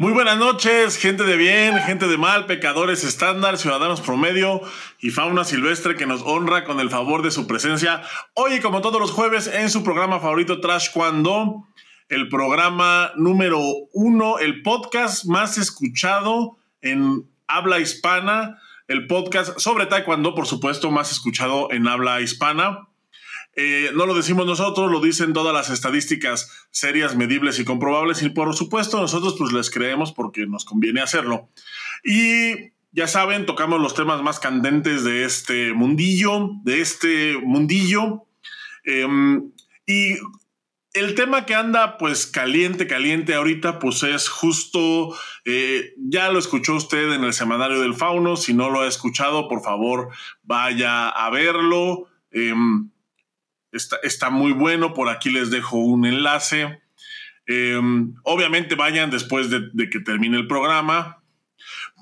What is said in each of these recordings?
Muy buenas noches, gente de bien, gente de mal, pecadores estándar, ciudadanos promedio y fauna silvestre que nos honra con el favor de su presencia. Hoy, como todos los jueves, en su programa favorito Trash Cuando, el programa número uno, el podcast más escuchado en habla hispana, el podcast sobre Taekwondo, por supuesto, más escuchado en habla hispana. Eh, no lo decimos nosotros, lo dicen todas las estadísticas serias, medibles y comprobables y por supuesto nosotros pues les creemos porque nos conviene hacerlo. Y ya saben, tocamos los temas más candentes de este mundillo, de este mundillo. Em, y el tema que anda pues caliente, caliente ahorita pues es justo, eh, ya lo escuchó usted en el semanario del fauno, si no lo ha escuchado por favor vaya a verlo. Em, Está, muy bueno, por aquí les dejo un enlace. Em, obviamente vayan después de, que termine el programa.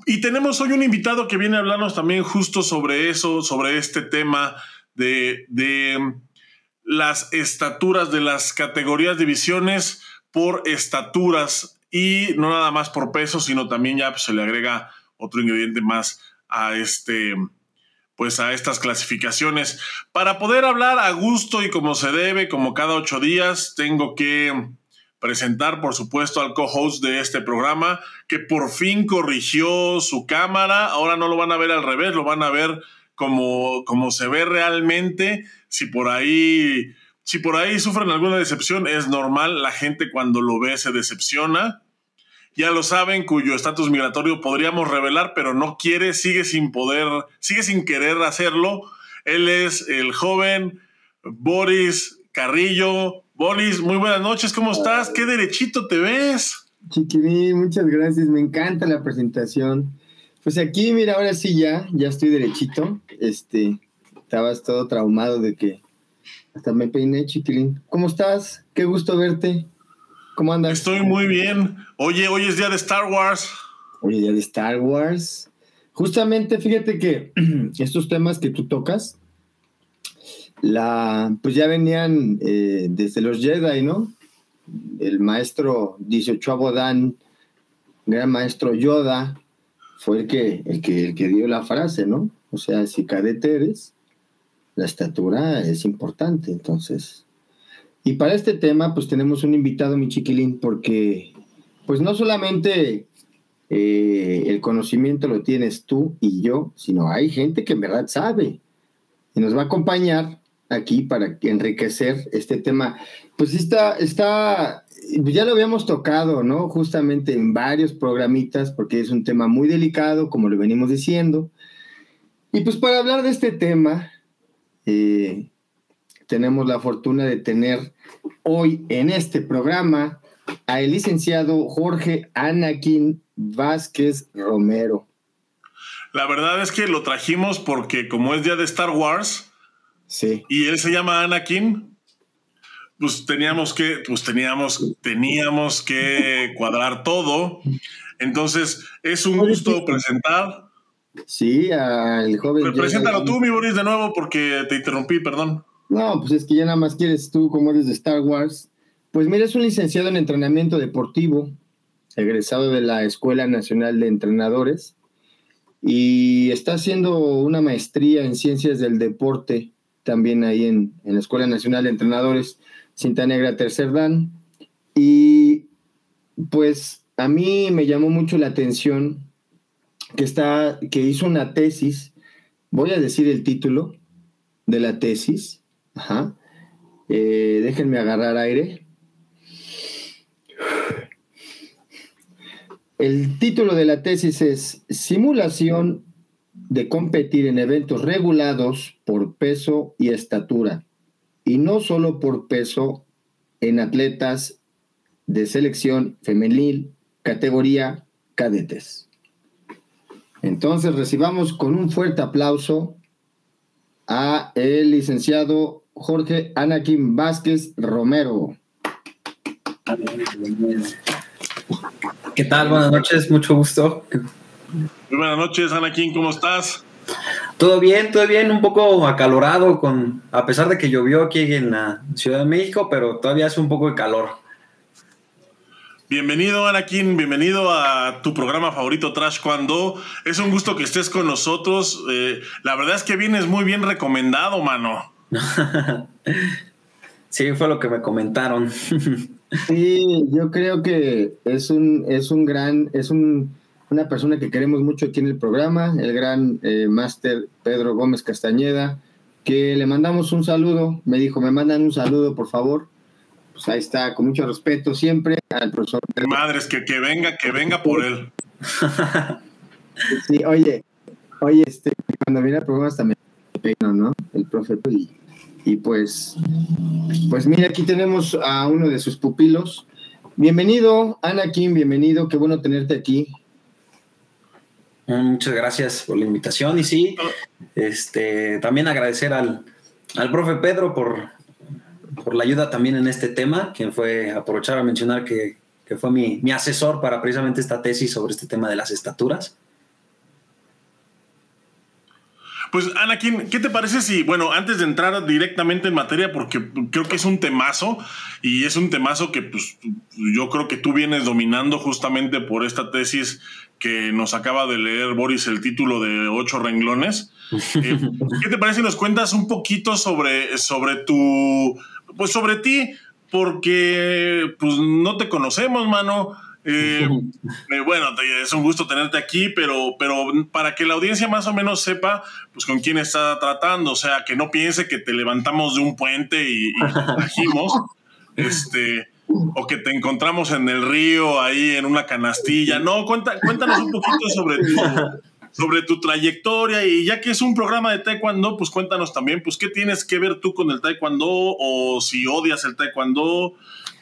Y tenemos hoy un invitado que viene a hablarnos también justo sobre eso, sobre este tema de, de las estaturas, de las categorías divisiones por estaturas y no nada más por peso, sino también ya pues, se le agrega otro ingrediente más a este, pues a estas clasificaciones. Para poder hablar a gusto y como se debe, como cada ocho días, tengo que presentar, por supuesto, al co-host de este programa, que por fin corrigió su cámara. Ahora no lo van a ver al revés, lo van a ver como, como se ve realmente. Si por ahí, si por ahí sufren alguna decepción, es normal. La gente cuando lo ve se decepciona ya lo saben, cuyo estatus migratorio podríamos revelar, pero no quiere, sigue sin poder, sigue sin querer hacerlo. Él es el joven Boris Carrillo. Boris, muy buenas noches, ¿cómo estás? ¿Qué derechito te ves? Chiquilín, muchas gracias, me encanta la presentación. Pues aquí, mira, ahora sí ya, ya estoy derechito. Este, estabas todo traumado de que hasta me peiné, chiquilín. ¿Cómo estás? Qué gusto verte. ¿Cómo andas? Estoy muy bien. Oye, hoy es día de Star Wars. Hoy es día de Star Wars. Justamente, fíjate que estos temas que tú tocas, la, pues ya venían eh, desde los Jedi, ¿no? El maestro 18 Abodán, gran maestro Yoda, fue el que, el que, el que dio la frase, ¿no? O sea, si cadete eres, la estatura es importante. Entonces, y para este tema, pues tenemos un invitado, mi chiquilín, porque pues no solamente eh, el conocimiento lo tienes tú y yo, sino hay gente que en verdad sabe y nos va a acompañar aquí para enriquecer este tema. Pues está, está, ya lo habíamos tocado, ¿no? Justamente en varios programitas, porque es un tema muy delicado, como lo venimos diciendo. Y pues para hablar de este tema, eh, tenemos la fortuna de tener hoy en este programa al licenciado Jorge Anakin Vázquez Romero. La verdad es que lo trajimos porque como es día de Star Wars sí. y él se llama Anakin, pues teníamos que, pues teníamos, teníamos que cuadrar todo. Entonces, es un gusto presentar. Sí, al joven. preséntalo tú, mi Boris, de nuevo, porque te interrumpí, perdón. No, pues es que ya nada más quieres tú, como eres de Star Wars. Pues mira, es un licenciado en entrenamiento deportivo, egresado de la Escuela Nacional de Entrenadores, y está haciendo una maestría en ciencias del deporte, también ahí en, la Escuela Nacional de Entrenadores, Cinta Negra Tercer Dan. Y pues a mí me llamó mucho la atención que, está, que hizo una tesis, voy a decir el título de la tesis, Ajá. Eh, déjenme agarrar aire. El título de la tesis es Simulación de competir en eventos regulados por peso y estatura, y no solo por peso en atletas de selección femenil, categoría cadetes. Entonces recibamos con un fuerte aplauso a el licenciado Jorge Anakin Vázquez Romero. ¿Qué tal? Buenas noches, mucho gusto. Muy buenas noches, Anakin, ¿cómo estás? Todo bien, todo bien, un poco acalorado, con, a pesar de que llovió aquí en la Ciudad de México, pero todavía hace un poco de calor. Bienvenido, Anakin. Bienvenido a tu programa favorito, Trash Cuando. Es un gusto que estés con nosotros. Eh, la verdad es que vienes muy bien recomendado, mano. sí, fue lo que me comentaron. sí, yo creo que es un, es un gran, es un, una persona que queremos mucho aquí en el programa, el gran eh, máster Pedro Gómez Castañeda, que le mandamos un saludo. Me dijo, me mandan un saludo, por favor pues ahí está, con mucho respeto siempre al profesor. Madres, que, que venga, que venga por él. sí, oye, oye, este, cuando viene el programa hasta me ¿no? El profe, y, y pues, pues mira, aquí tenemos a uno de sus pupilos. Bienvenido, Anakin, bienvenido, qué bueno tenerte aquí. Muchas gracias por la invitación y sí, este, también agradecer al, al profe Pedro por, por la ayuda también en este tema, quien fue, aprovechar a mencionar que, fue mi, mi, asesor para precisamente esta tesis sobre este tema de las estaturas. Pues Anakin, ¿qué te parece si, bueno, antes de entrar directamente en materia, porque creo que es un temazo y es un temazo que pues, yo creo que tú vienes dominando justamente por esta tesis que nos acaba de leer Boris el título de ocho renglones. Eh, ¿Qué te parece si nos cuentas un poquito sobre, sobre tu pues sobre ti, porque pues no te conocemos, mano. Eh, eh, bueno, es un gusto tenerte aquí, pero, pero para que la audiencia más o menos sepa, pues con quién está tratando, o sea, que no piense que te levantamos de un puente y, y trajimos, este, o que te encontramos en el río ahí en una canastilla. No, cuenta, cuéntanos un poquito sobre ti sobre tu trayectoria y ya que es un programa de taekwondo, pues cuéntanos también, pues qué tienes que ver tú con el taekwondo o si odias el taekwondo,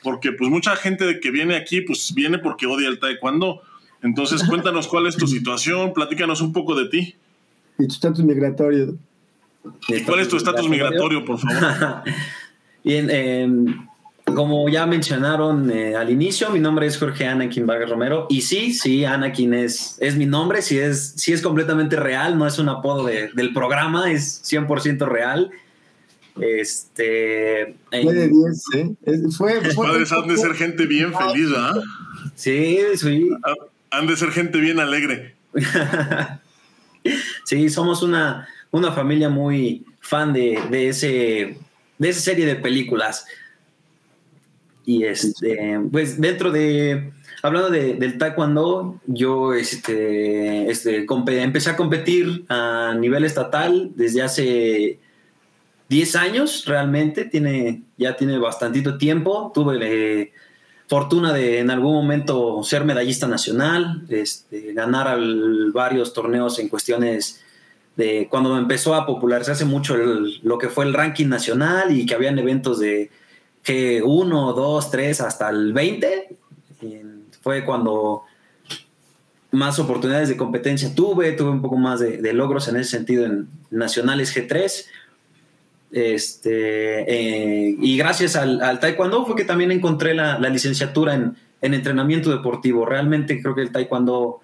porque pues mucha gente que viene aquí, pues viene porque odia el taekwondo. Entonces cuéntanos cuál es tu situación, platícanos un poco de ti. Y tu estatus migratorio. ¿Y cuál es tu estatus migratorio, por favor? Bien, eh, como ya mencionaron eh, al inicio, mi nombre es Jorge Anakin Vargas Romero. Y sí, sí, Anakin es, es mi nombre, sí es, sí es completamente real, no es un apodo del programa, es 100% real. Este. Fue de 10, ¿eh? Fue, padres han de ser gente bien feliz, ¿ah? Sí, sí. Han de ser gente bien alegre. sí, somos una, una familia muy fan de, de, ese, de esa serie de películas. Y este, pues dentro de, hablando de, del taekwondo, yo este, este, empecé a competir a nivel estatal desde hace 10 años realmente, tiene, ya tiene bastantito tiempo. Tuve eh, fortuna de en algún momento ser medallista nacional, este, ganar varios torneos en cuestiones de cuando empezó a popularizarse mucho lo que fue el ranking nacional y que habían eventos de que uno, dos, tres, hasta el 20. fue cuando más oportunidades de competencia tuve, tuve un poco más de, logros en ese sentido en Nacionales G3. Este, eh, y gracias al, Taekwondo fue que también encontré la, licenciatura en, entrenamiento deportivo. Realmente creo que el Taekwondo,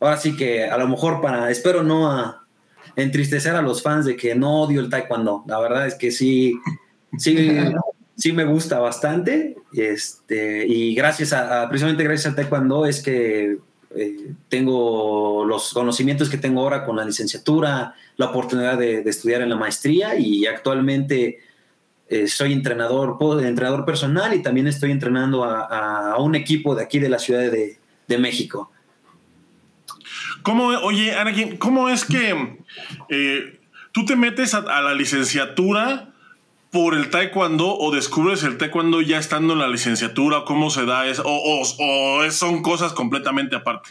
ahora sí que a lo mejor para, espero no a entristecer a los fans de que no odio el Taekwondo. La verdad es que sí, sí sí me gusta bastante. Este, y gracias a, precisamente gracias al taekwondo es que eh, tengo los conocimientos que tengo ahora con la licenciatura, la oportunidad de, estudiar en la maestría y actualmente eh, soy entrenador, entrenador personal y también estoy entrenando a, un equipo de aquí de la Ciudad de, México. ¿Cómo, oye, Anakin, cómo es que eh, tú te metes a la licenciatura? Por el taekwondo o descubres el taekwondo ya estando en la licenciatura? ¿Cómo se da eso? ¿O, son cosas completamente aparte?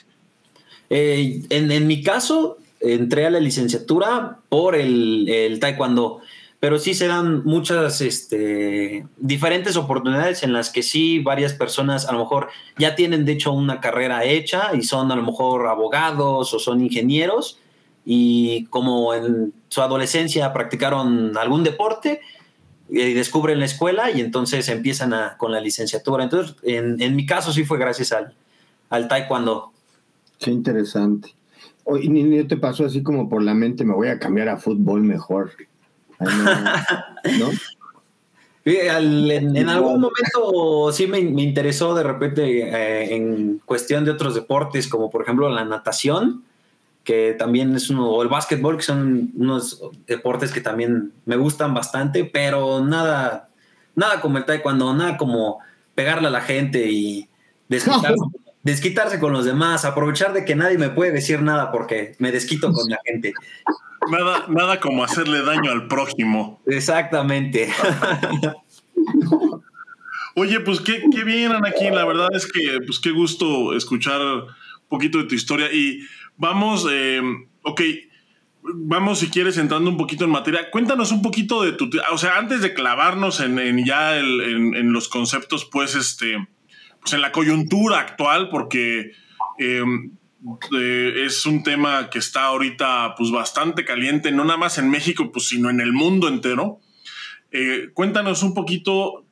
Eh, en, mi caso, entré a la licenciatura por el, taekwondo, pero sí se dan muchas este, diferentes oportunidades en las que sí varias personas a lo mejor ya tienen de hecho una carrera hecha y son a lo mejor abogados o son ingenieros y como en su adolescencia practicaron algún deporte, y descubren la escuela y entonces empiezan con la licenciatura. Entonces, en, mi caso sí fue gracias al, al taekwondo. Qué interesante. ¿Y ni, te pasó así como por la mente, me voy a cambiar a fútbol mejor? ¿No? en, algún momento sí me, interesó de repente eh, en cuestión de otros deportes, como por ejemplo la natación, que también es uno, o el básquetbol, que son unos deportes que también me gustan bastante, pero nada, nada como el taekwondo, nada como pegarle a la gente y desquitarse, desquitarse con los demás, aprovechar de que nadie me puede decir nada porque me desquito con la gente. Nada, nada como hacerle daño al prójimo. Exactamente. Oye, pues qué, qué bien, Anakin. La verdad es que, pues qué gusto escuchar un poquito de tu historia. Y vamos, eh, ok, vamos si quieres entrando un poquito en materia. Cuéntanos un poquito de tu, o sea, antes de clavarnos en, ya en, los conceptos, pues, este, pues en la coyuntura actual, porque eh, eh, es un tema que está ahorita pues bastante caliente, no nada más en México, pues sino en el mundo entero. Eh, cuéntanos un poquito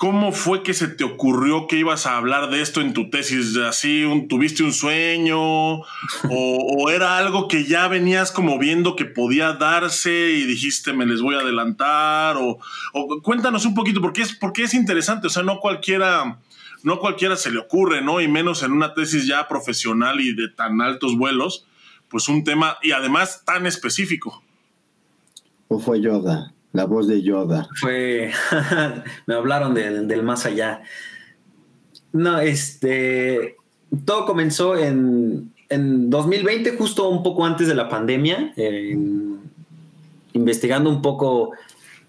cómo fue que se te ocurrió que ibas a hablar de esto en tu tesis, así tuviste un sueñño o, era algo que ya venías como viendo que podía darse y dijiste me les voy a adelantar o, o cuéntanos un poquito porque es porque es interesante, o sea, no cualquiera no cualquiera se le ocurre, ¿no? Y menos en una tesis ya profesional y de tan altos vuelos, pues un tema y además tan específico. ¿O fue Yoda? La voz de Yoda. Fue, me hablaron del más allá. No, este, todo comenzó en, en 2020, justo un poco antes de la pandemia, investigando un poco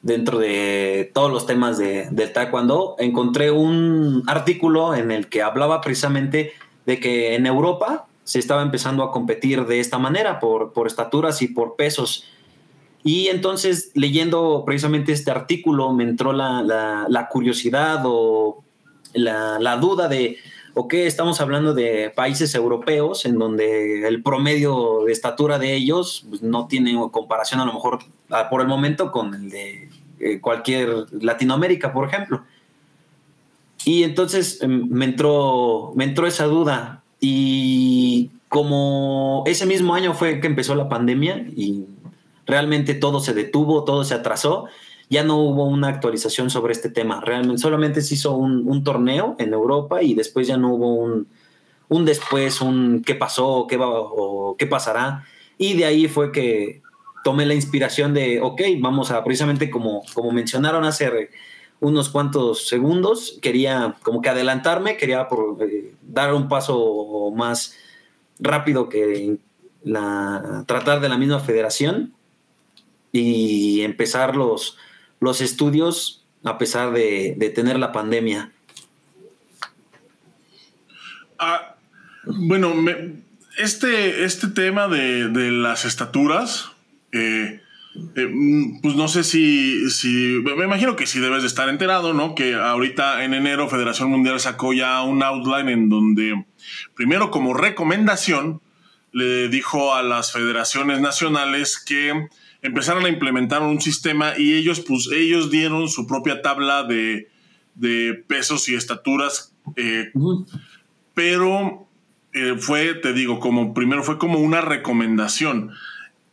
dentro de todos los temas de, del taekwondo, encontré un artículo en el que hablaba precisamente de que en Europa se estaba empezando a competir de esta manera, por, por estaturas y por pesos. Y entonces, leyendo precisamente este artículo, me entró la, la, curiosidad o la, la, duda de, ok, estamos hablando de países europeos en donde el promedio de estatura de ellos pues, no tiene comparación a lo mejor ah, por el momento con el de eh, cualquier Latinoamérica, por ejemplo. Y entonces em, me entró, me entró esa duda y como ese mismo año fue que empezó la pandemia y realmente todo se detuvo, todo se atrasó, ya no hubo una actualización sobre este tema. Realmente solamente se hizo un, torneo en Europa y después ya no hubo un, un después, un qué pasó, qué va o qué pasará. Y de ahí fue que tomé la inspiración de, ok, vamos a, precisamente como, como mencionaron hace unos cuantos segundos, quería como que adelantarme, quería eh, dar un paso más rápido que la, tratar de la misma federación y empezar los, los estudios a pesar de, tener la pandemia. Ah, bueno, este, este tema de, de las estaturas, eh, eh, pues no sé si, si, me imagino que sí debes de estar enterado, ¿no? Que ahorita en enero Federación Mundial sacó ya un outline en donde, primero como recomendación, le dijo a las federaciones nacionales que empezaran a implementar un sistema y ellos, pues ellos dieron su propia tabla de, de pesos y estaturas, eh, pero fue, te digo, como primero fue como una recomendación.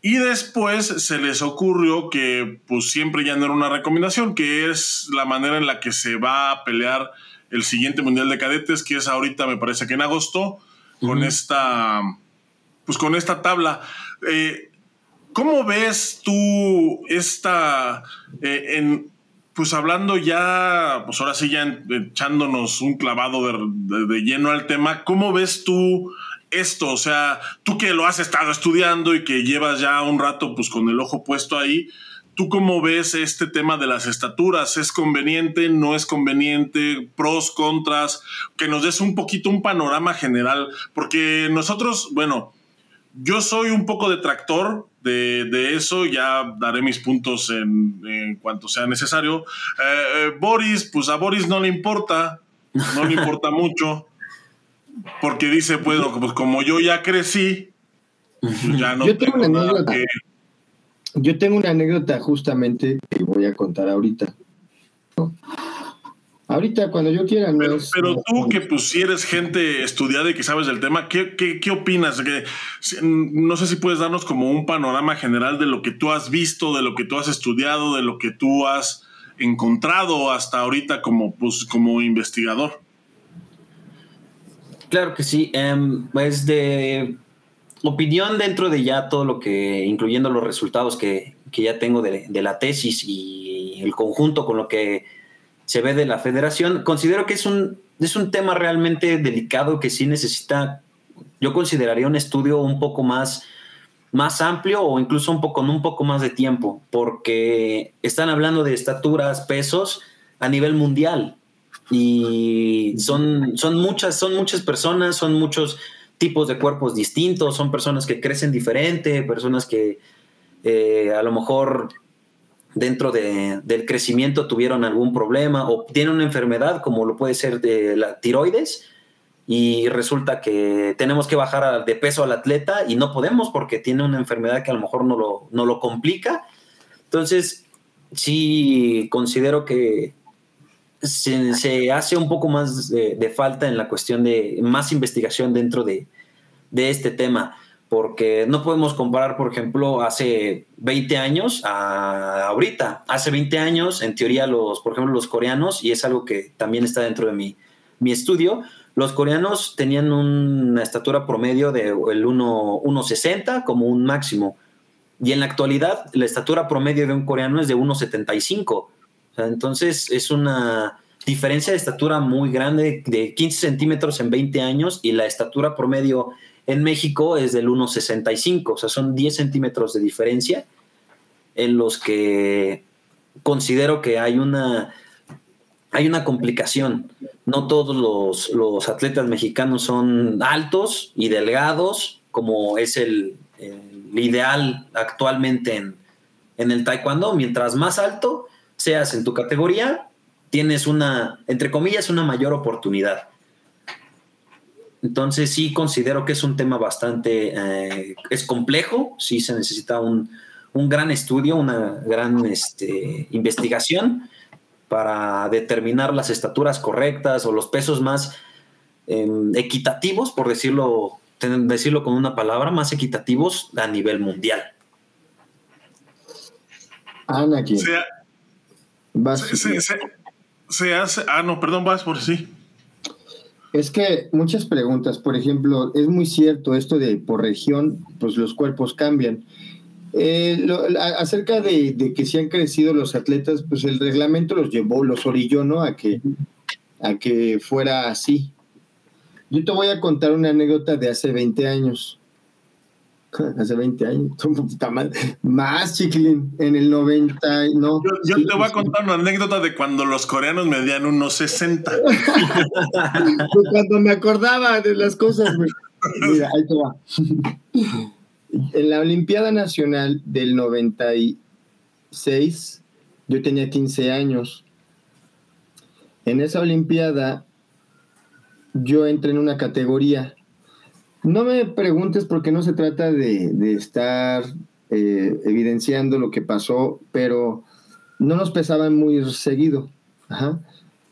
Y después se les ocurrió que pues siempre ya no era una recomendación, que es la manera en la que se va a pelear el siguiente Mundial de Cadetes, que es ahorita me parece que en agosto, con esta pues con esta tabla. Eh, ¿Cómo ves tú esta eh, en pues hablando ya, pues ahora sí ya echándonos un clavado de lleno al tema, ¿cómo ves tú esto? O sea, tú que lo has estado estudiando y que llevas ya un rato pues con el ojo puesto ahí, ¿tú cómo ves este tema de las estaturas? ¿Es conveniente? ¿No es conveniente? ¿Pros, contras? Que nos des un poquito un panorama general, porque nosotros, bueno, yo soy un poco detractor de, de eso, ya daré mis puntos en, cuanto sea necesario. Eh, eh, Boris, pues a Boris no le importa, no le importa mucho porque dice, pues, pues como yo ya crecí, pues, ya no yo tengo, una anécdota. Yo tengo una anécdota justamente que voy a contar ahorita. Ahorita, cuando yo quiera. pero, tú, que pues si eres gente estudiada y que sabes del tema, ¿qué, qué, opinas? Que, no sé si puedes darnos como un panorama general de lo que tú has visto, de lo que tú has estudiado, de lo que tú has encontrado hasta ahorita como, pues, como investigador. Claro que sí. Um, pues de opinión dentro de ya todo lo que, incluyendo los resultados que, que ya tengo de, de, la tesis y el conjunto con lo que se ve de la federación, considero que es un, es un tema realmente delicado que sí necesita, yo consideraría un estudio un poco más, más amplio o incluso un poco, con un poco más de tiempo, porque están hablando de estaturas, pesos a nivel mundial y son, son, muchas, son muchas personas, son muchos tipos de cuerpos distintos, son personas que crecen diferente, personas que eh, a lo mejor dentro de, del crecimiento tuvieron algún problema o tienen una enfermedad como lo puede ser de la tiroides y resulta que tenemos que bajar de peso al atleta y no podemos porque tiene una enfermedad que a lo mejor no lo, no lo complica. Entonces, sí considero que se, hace un poco más de, falta en la cuestión de más investigación dentro de, este tema, porque no podemos comparar, por ejemplo, hace 20 años a ahorita. Hace 20 años, en teoría, los, por ejemplo, los coreanos, y es algo que también está dentro de mi, mi estudio, los coreanos tenían una estatura promedio de el 1,60 como un máximo. Y en la actualidad, la estatura promedio de un coreano es de 1,75 entonces es una diferencia de estatura muy grande, de 15 centímetros en 20 años, y la estatura promedio en México es del 1,65, o sea, son 10 centímetros de diferencia en los que considero que hay una, hay una complicación. No todos los, atletas mexicanos son altos y delgados, como es el, ideal actualmente en, en el taekwondo. Mientras más alto, seas en tu categoría, tienes una, entre comillas, una mayor oportunidad. Entonces sí considero que es un tema bastante, eh, es complejo, sí se necesita un, gran estudio, una gran este, investigación para determinar las estaturas correctas o los pesos más em, equitativos, por decirlo, decirlo con una palabra, más equitativos a nivel mundial. Ana, aquí. Se, hace. Ah, no, perdón, vas por sí. Es que muchas preguntas, por ejemplo, es muy cierto esto de por región, pues los cuerpos cambian. Eh, acerca de, que si han crecido los atletas, pues el reglamento los llevó, los orilló, ¿no? A que, a que fuera así. Yo te voy a contar una anécdota de hace 20 años. hace 20 años, más chiquilín, en el 90, no. Yo, te voy a contar una anécdota de cuando los coreanos medían unos 60. cuando me acordaba de las cosas, Mira, ahí te va. En la Olimpiada Nacional del 96, yo tenía 15 años. En esa Olimpiada, yo entré en una categoría no me preguntes porque no se trata de, estar eh, evidenciando lo que pasó, pero no nos pesaban muy seguido.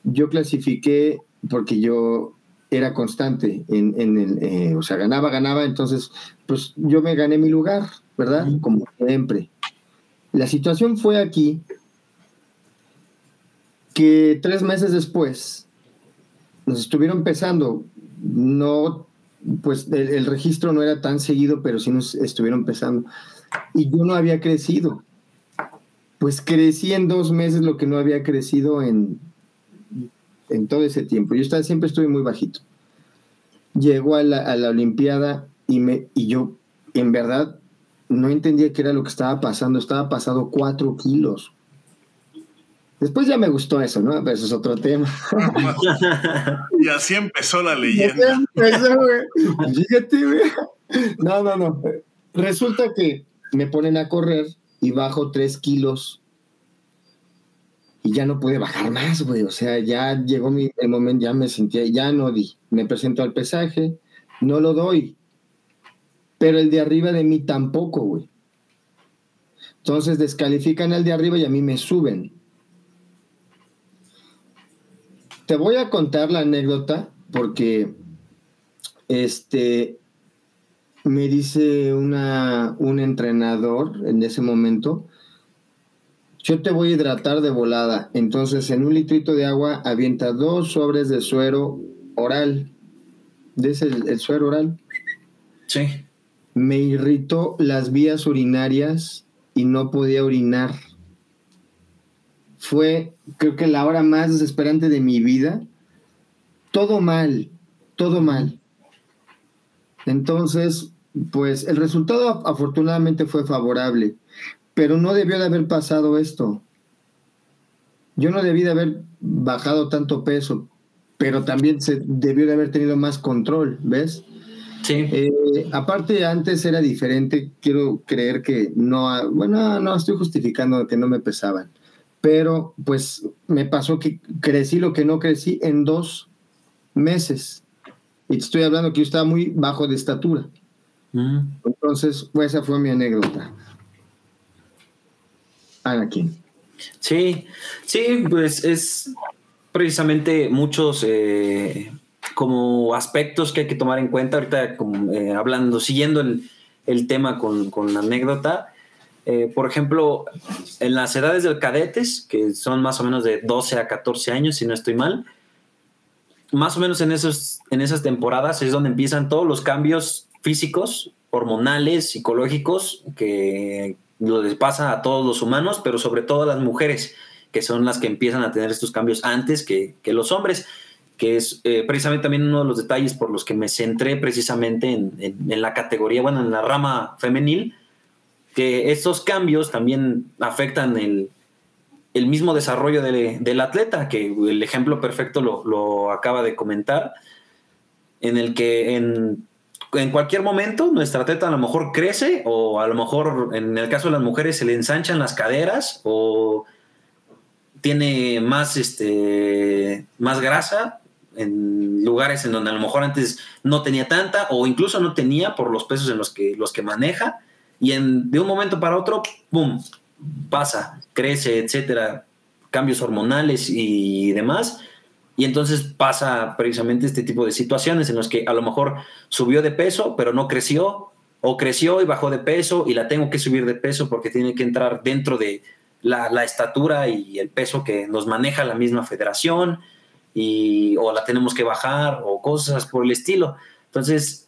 Yo clasifiqué porque yo era constante en, el, eh, o sea, ganaba, ganaba, entonces, pues yo me gané mi lugar, ¿verdad? Como siempre. La situación fue aquí que tres meses después nos estuvieron pesando, no pues el, registro no era tan seguido, pero sí nos estuvieron empezando. Y yo no había crecido. Pues crecí en dos meses lo que no había crecido en, en todo ese tiempo. Yo estaba, siempre estuve muy bajito. Llegó a la, a la Olimpiada y, me, y yo, en verdad, no entendía qué era lo que estaba pasando. Estaba pasado cuatro kilos. Después ya me gustó eso, ¿no? Pero eso es otro tema. y así empezó la leyenda. Así empezó, güey. Fíjate, güey. No, no, no. Resulta que me ponen a correr y bajo tres kilos. Y ya no pude bajar más, güey. O sea, ya llegó mi, el momento, ya me sentía, ya no di. Me presento al pesaje, no lo doy. Pero el de arriba de mí tampoco, güey. Entonces descalifican al de arriba y a mí me suben te voy a contar la anécdota porque este me dice una, un entrenador en ese momento, yo te voy a hidratar de volada. Entonces, en un litrito de agua, avienta dos sobres de suero oral. ¿De el, el suero oral? Sí. Me irritó las vías urinarias y no podía orinar. Fue, creo que la hora más desesperante de mi vida. Todo mal, todo mal. Entonces, pues el resultado afortunadamente fue favorable pero no debió de haber pasado esto. Yo no debí de haber bajado tanto peso, pero también se debió de haber tenido más control, ¿ves? Sí. Eh, aparte, antes era diferente. Quiero creer que no, bueno, no estoy justificando que no me pesaban, pero pues me pasó que crecí lo que no crecí en dos meses. Y te estoy hablando que yo estaba muy bajo de estatura. Mm. Entonces, pues esa fue mi anécdota. Anakin. Sí, sí, pues es precisamente muchos eh, como aspectos que hay que tomar en cuenta ahorita, como, eh, hablando, siguiendo el, tema con, la anécdota. Eh, por ejemplo, en las edades del cadetes, que son más o menos de 12 a 14 años, si no estoy mal, más o menos en, esos, en esas temporadas es donde empiezan todos los cambios físicos, hormonales, psicológicos que, lo les pasa a todos los humanos, pero sobre todo a las mujeres, que son las que empiezan a tener estos cambios antes que, los hombres, que es eh, precisamente también uno de los detalles por los que me centré precisamente en, la categoría, bueno, en la rama femenil, que estos cambios también afectan el, mismo desarrollo del atleta, que el ejemplo perfecto lo, lo acaba de comentar, en el que en en cualquier momento nuestra teta a lo mejor crece o a lo mejor en el caso de las mujeres se le ensanchan las caderas o tiene más, este, más grasa en lugares en donde a lo mejor antes no tenía tanta o incluso no tenía por los pesos en los que, los que maneja y en, de un momento para otro, ¡pum!, pasa, crece, etcétera, cambios hormonales y demás y entonces pasa precisamente este tipo de situaciones en las que a lo mejor subió de peso, pero no creció, o creció y bajó de peso y la tengo que subir de peso porque tiene que entrar dentro de la, estatura y el peso que nos maneja la misma federación, y, o la tenemos que bajar, o cosas por el estilo. Entonces,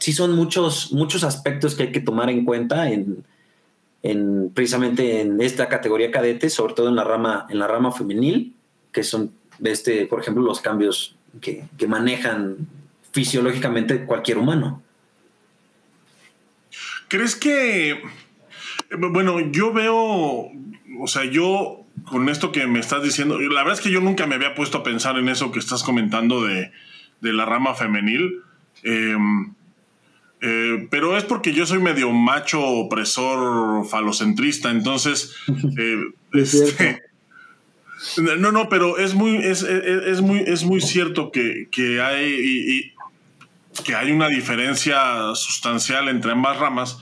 sí son muchos, muchos aspectos que hay que tomar en cuenta en, en precisamente en esta categoría cadete, sobre todo en la rama, en la rama femenil, que son este, por ejemplo, los cambios que, manejan fisiológicamente cualquier humano. ¿Crees que, bueno, yo veo, o sea, yo con esto que me estás diciendo, la verdad es que yo nunca me había puesto a pensar en eso que estás comentando de, la rama femenil. Em, eh, pero es porque yo soy medio macho opresor falocentrista, entonces eh, este, no, no, pero es muy, es, muy, es muy cierto que, hay, que hay una diferencia sustancial entre ambas ramas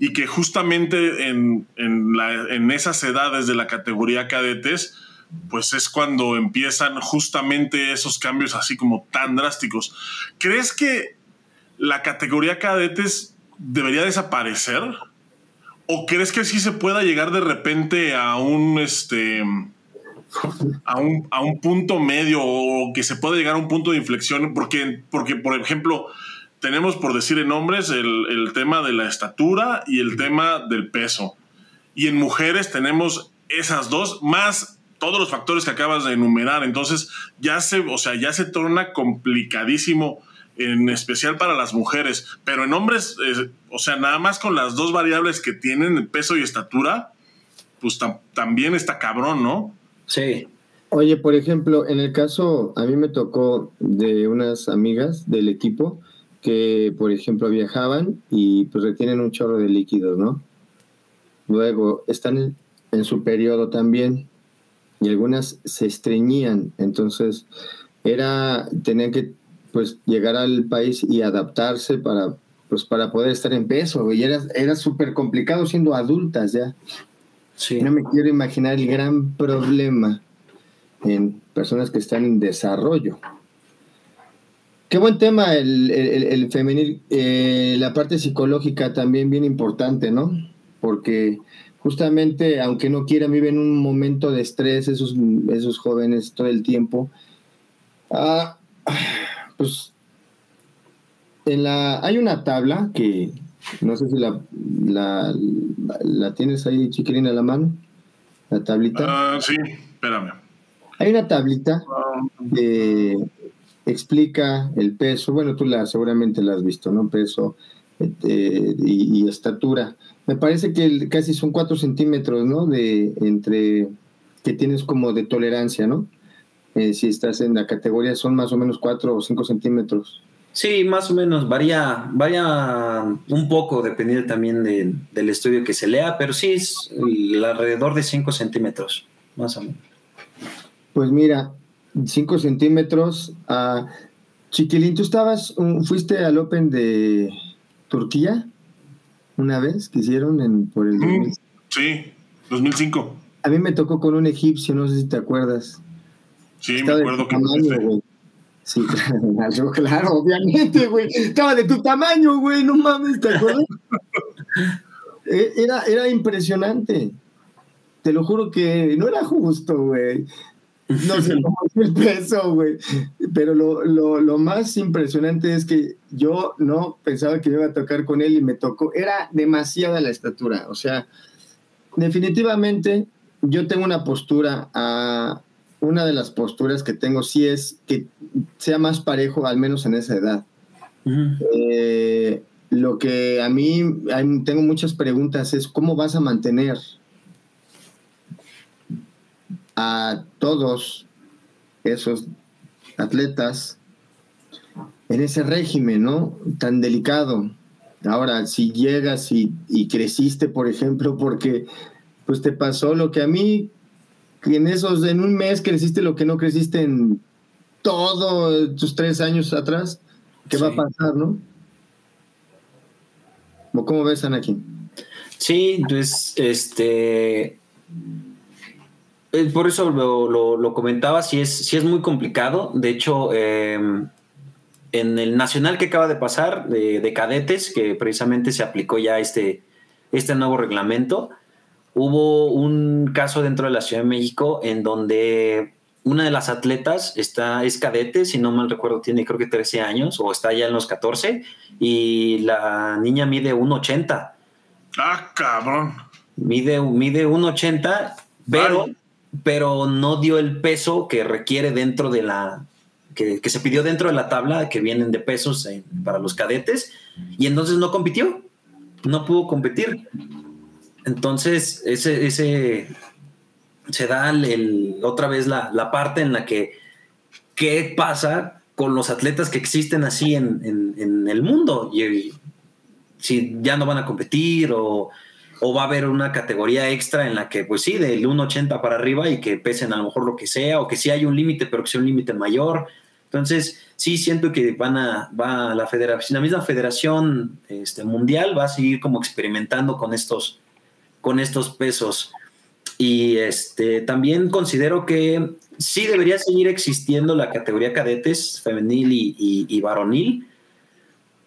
y que justamente en, en, esas edades de la categoría cadetes, pues es cuando empiezan justamente esos cambios así como tan drásticos. ¿Crees que la categoría cadetes debería desaparecer? ¿O crees que sí se pueda llegar de repente a un este a un, a un punto medio o que se pueda llegar a un punto de inflexión, porque, porque por ejemplo, tenemos por decir en hombres el, el, tema de la estatura y el tema del peso. Y en mujeres tenemos esas dos, más todos los factores que acabas de enumerar. Entonces ya se, o sea, ya se torna complicadísimo, en especial para las mujeres. Pero en hombres, eh, o sea, nada más con las dos variables que tienen, peso y estatura, pues también está cabrón, ¿no? Sí. Oye, por ejemplo, en el caso, a mí me tocó de unas amigas del equipo que, por ejemplo, viajaban y pues retienen un chorro de líquidos, ¿no? Luego están en, su periodo también y algunas se estreñían, entonces era, tenían que pues llegar al país y adaptarse para pues para poder estar en peso y era, era súper complicado siendo adultas ya. No me quiero imaginar el gran problema en personas que están en desarrollo. Qué buen tema el, femenil. Eh, la parte psicológica también bien importante, ¿no? Porque justamente, aunque no quieran, viven un momento de estrés esos, esos jóvenes todo el tiempo. Ah, pues en la, hay una tabla que no sé si la, la, tienes ahí, chiquilina, a la mano, la tablita. Ah, sí, espérame. Hay una tablita que explica el peso, bueno, tú la seguramente la has visto, ¿no? Peso este, y, estatura. Me parece que casi son cuatro centímetros, ¿no? De entre que tienes como de tolerancia, ¿no? Eh, si estás en la categoría son más o menos cuatro o cinco centímetros. Sí, más o menos, varía, varía un poco, dependiendo también del estudio que se lea, pero sí es alrededor de 5 centímetros, más o menos. Pues mira, 5 centímetros. Uh, Chiquilín, ¿tú estabas, fuiste al Open de Turquía una vez que hicieron en, por el... Mm, sí, 2005. A mí me tocó con un egipcio, no sé si te acuerdas. Sí, me acuerdo que Sí, claro, claro, obviamente, güey. Estaba de tu tamaño, güey, no mames, ¿te acuerdas? E, era, era impresionante. Te lo juro que no era justo, güey. No sé cómo es el peso, güey. Pero lo, lo, lo, más impresionante es que yo no pensaba que iba a tocar con él y me tocó. Era demasiada la estatura. O sea, definitivamente yo tengo una postura a, una de las posturas que tengo sí es que sea más parejo, al menos en esa edad. Eh, lo que a mí tengo muchas preguntas es cómo vas a mantener a todos esos atletas en ese régimen, ¿no? Tan delicado. Ahora, si llegas y, y creciste, por ejemplo, porque pues te pasó lo que a mí que en esos, en un mes creciste lo que no creciste en todos tus tres años atrás, ¿qué va a pasar, no? ¿Cómo ves, Anakin? Sí, pues, este, eh, por eso lo, lo, comentaba, sí es, sí es muy complicado. De hecho, em, en el nacional que acaba de pasar de, de, cadetes, que precisamente se aplicó ya este, este nuevo reglamento, hubo un caso dentro de la Ciudad de México en donde una de las atletas está, es cadete, si no mal recuerdo, tiene creo que 13 años o está ya en los 14 y la niña mide 1,80. Ah, cabrón. Mide, mide 1,80, pero, pero no dio el peso que requiere dentro de la, que, se pidió dentro de la tabla que vienen de pesos para los cadetes y entonces no compitió, no pudo competir. Entonces, ese, ese se da el, otra vez la, parte en la que qué pasa con los atletas que existen así en, el mundo. Y, si ya no van a competir o, va a haber una categoría extra en la que, pues sí, del 1,80 para arriba y que pesen a lo mejor lo que sea, o que sí hay un límite, pero que sea un límite mayor. Entonces, sí siento que van a, va la federación, la misma federación este, mundial va a seguir como experimentando con estos, con estos pesos. Y este, también considero que sí debería seguir existiendo la categoría cadetes femenil y, varonil,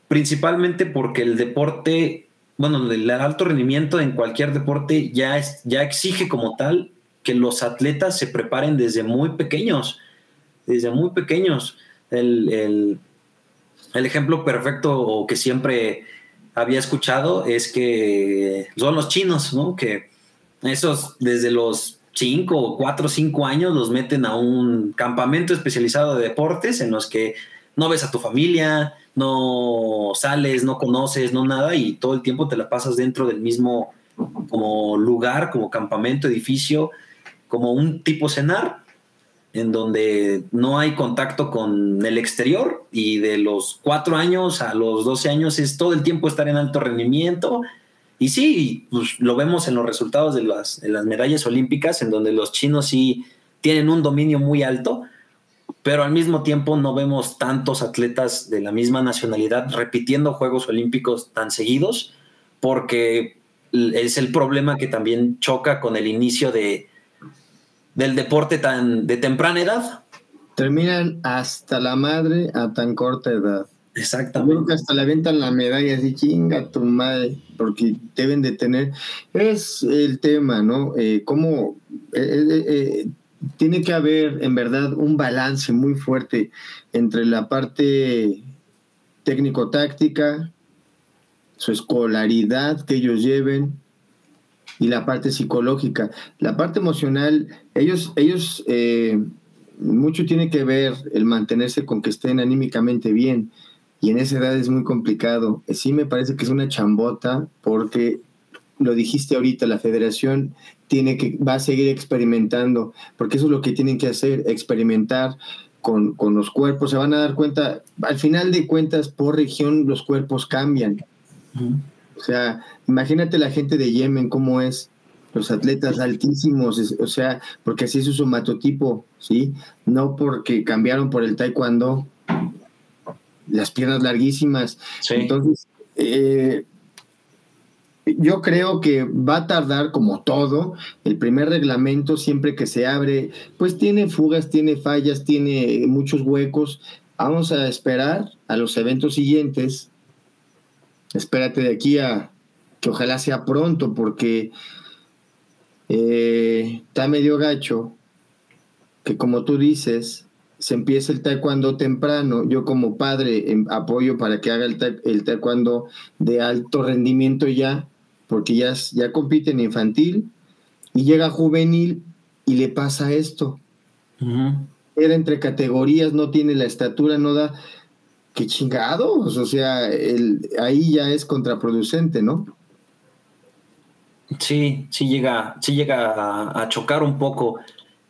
principalmente porque el deporte, bueno, el alto rendimiento en cualquier deporte ya, es, ya exige como tal que los atletas se preparen desde muy pequeños, desde muy pequeños. El, el, el ejemplo perfecto que siempre había escuchado es que son los chinos, ¿no? Que esos desde los 5, 4, 5 años los meten a un campamento especializado de deportes en los que no ves a tu familia, no sales, no conoces, no nada y todo el tiempo te la pasas dentro del mismo como lugar, como campamento, edificio, como un tipo cenar en donde no hay contacto con el exterior y de los cuatro años a los 12 años es todo el tiempo estar en alto rendimiento. Y sí, pues lo vemos en los resultados de las, de las medallas olímpicas, en donde los chinos sí tienen un dominio muy alto, pero al mismo tiempo no vemos tantos atletas de la misma nacionalidad repitiendo Juegos Olímpicos tan seguidos, porque es el problema que también choca con el inicio de, del deporte tan de temprana edad. Terminan hasta la madre a tan corta edad. Exactamente. Creo que hasta le aventan la medalla así, chinga tu madre, porque deben de tener. Es el tema, ¿no? Eh, cómo eh, eh, eh, tiene que haber, en verdad, un balance muy fuerte entre la parte técnico-táctica, su escolaridad que ellos lleven y la parte psicológica. La parte emocional, ellos, ellos eh, mucho tiene que ver el mantenerse con que estén anímicamente bien. Y en esa edad es muy complicado. Sí me parece que es una chambota porque lo dijiste ahorita, la federación tiene que, va a seguir experimentando, porque eso es lo que tienen que hacer, experimentar con, con los cuerpos. Se van a dar cuenta, al final de cuentas, por región los cuerpos cambian. O sea, imagínate la gente de Yemen, cómo es, los atletas altísimos, es- o sea, porque así es su somatotipo, ¿sí? No porque cambiaron por el taekwondo, las piernas larguísimas. Sí. Entonces, eh, yo creo que va a tardar como todo. El primer reglamento, siempre que se abre, pues tiene fugas, tiene fallas, tiene muchos huecos. Vamos a esperar a los eventos siguientes. Espérate de aquí a que ojalá sea pronto, porque eh, está medio gacho que como tú dices, se empieza el taekwondo temprano. Yo como padre em, apoyo para que haga el, ta- el taekwondo de alto rendimiento ya, porque ya, ya compite en infantil y llega juvenil y le pasa esto. Era entre categorías, no tiene la estatura, no da... ¡Qué chingados! O sea, el, ahí ya es contraproducente, ¿no? Sí, sí llega, sí llega a, chocar un poco.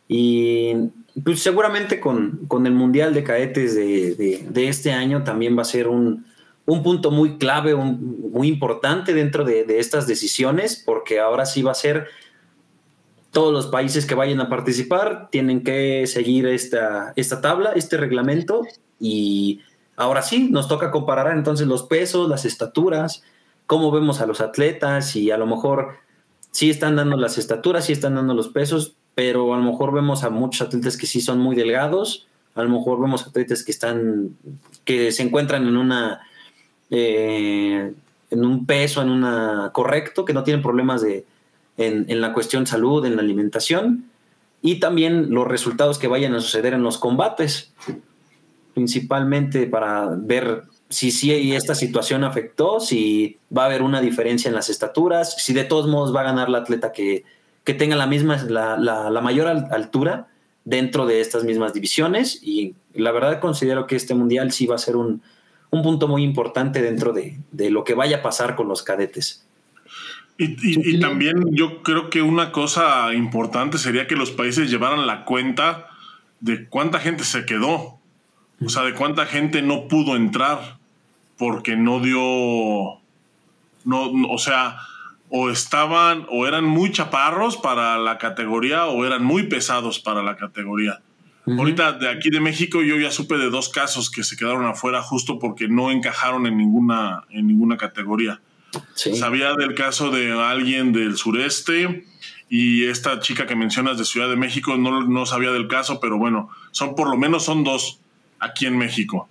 Y pues seguramente con, con el Mundial de Cadetes de, de- de este año también va a ser un, un punto muy clave, un- muy importante dentro de, de estas decisiones, porque ahora sí va a ser todos los países que vayan a participar tienen que seguir esta, esta tabla, este reglamento, y ahora sí nos toca comparar entonces los pesos, las estaturas, cómo vemos a los atletas y a lo mejor sí están dando las estaturas, sí están dando los pesos, pero a lo mejor vemos a muchos atletas que sí son muy delgados, a lo mejor vemos atletas que están, que se encuentran en una, eh, en un peso, en una correcto, que no tienen problemas de, en, en la cuestión salud, en la alimentación, y también los resultados que vayan a suceder en los combates, principalmente para ver si sí esta situación afectó, si va a haber una diferencia en las estaturas, si de todos modos va a ganar la atleta que, que tenga la misma, la, la- la mayor al- altura dentro de estas mismas divisiones. Y la verdad considero que este mundial sí va a ser un, un punto muy importante dentro de, de lo que vaya a pasar con los cadetes. Y, y- y también yo creo que una cosa importante sería que los países llevaran la cuenta de cuánta gente se quedó. O sea, de cuánta gente no pudo entrar porque no dio. No, no- o sea, o estaban, o eran muy chaparros para la categoría, o eran muy pesados para la categoría. Ahorita de aquí de México yo ya supe de dos casos que se quedaron afuera justo porque no encajaron en ninguna, en ninguna categoría. Sí. Sabía del caso de alguien del sureste y esta chica que mencionas de Ciudad de México no, no sabía del caso, pero bueno, son por lo menos son dos aquí en México.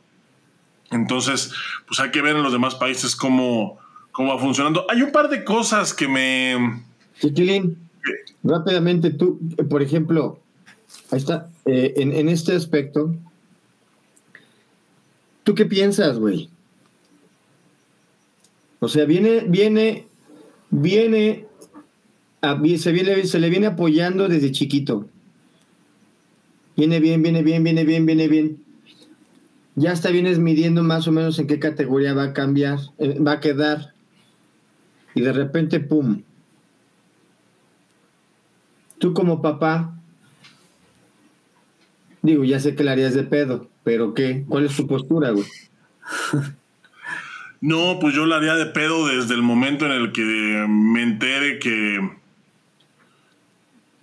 Entonces, pues hay que ver en los demás países cómo, cómo va funcionando. Hay un par de cosas que me... Chiquilín, rápidamente tú, por ejemplo, ahí está, eh, en, este aspecto, ¿tú qué piensas, güey? O sea, viene, viene, viene, se, viene, se le viene apoyando desde chiquito. Viene bien, viene bien, viene bien, viene bien. Ya hasta vienes midiendo más o menos en qué categoría va a cambiar, eh, va a quedar. Y de repente, ¡pum! Tú como papá, digo, ya sé que la harías de pedo, pero ¿qué? ¿Cuál es tu postura, güey? No, pues yo la haría de pedo desde el momento en el que me entere que,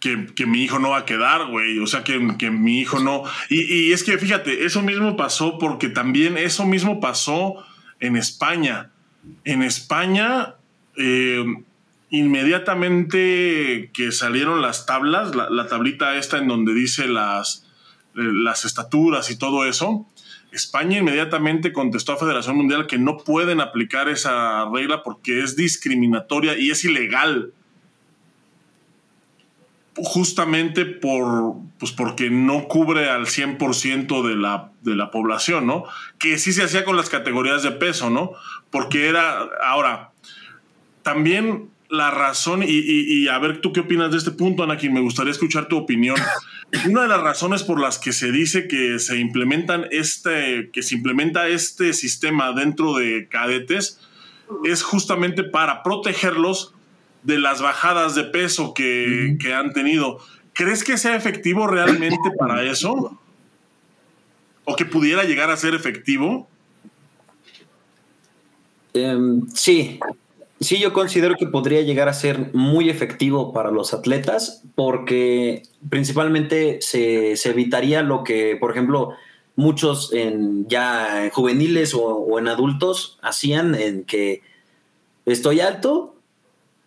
que, que mi hijo no va a quedar, güey. O sea, que, que mi hijo no... Y, y es que fíjate, eso mismo pasó porque también eso mismo pasó en España. En España, eh, inmediatamente que salieron las tablas, la, la tablita esta en donde dice las, eh, las estaturas y todo eso, España inmediatamente contestó a Federación Mundial que no pueden aplicar esa regla porque es discriminatoria y es ilegal. Justamente por, pues porque no cubre al 100% de la, de la población, ¿no? Que sí se hacía con las categorías de peso, ¿no? Porque era, ahora, también la razón, y, a ver tú qué opinas de este punto, Anakin, me gustaría escuchar tu opinión. Una de las razones por las que se dice que se implementan este, que se implementa este sistema dentro de cadetes es justamente para protegerlos de las bajadas de peso que, que han tenido. ¿Crees que sea efectivo realmente para eso? ¿O que pudiera llegar a ser efectivo? Em, sí, Sí, yo considero que podría llegar a ser muy efectivo para los atletas porque principalmente se, evitaría lo que, por ejemplo, muchos en, ya en juveniles o, en adultos hacían en que estoy alto,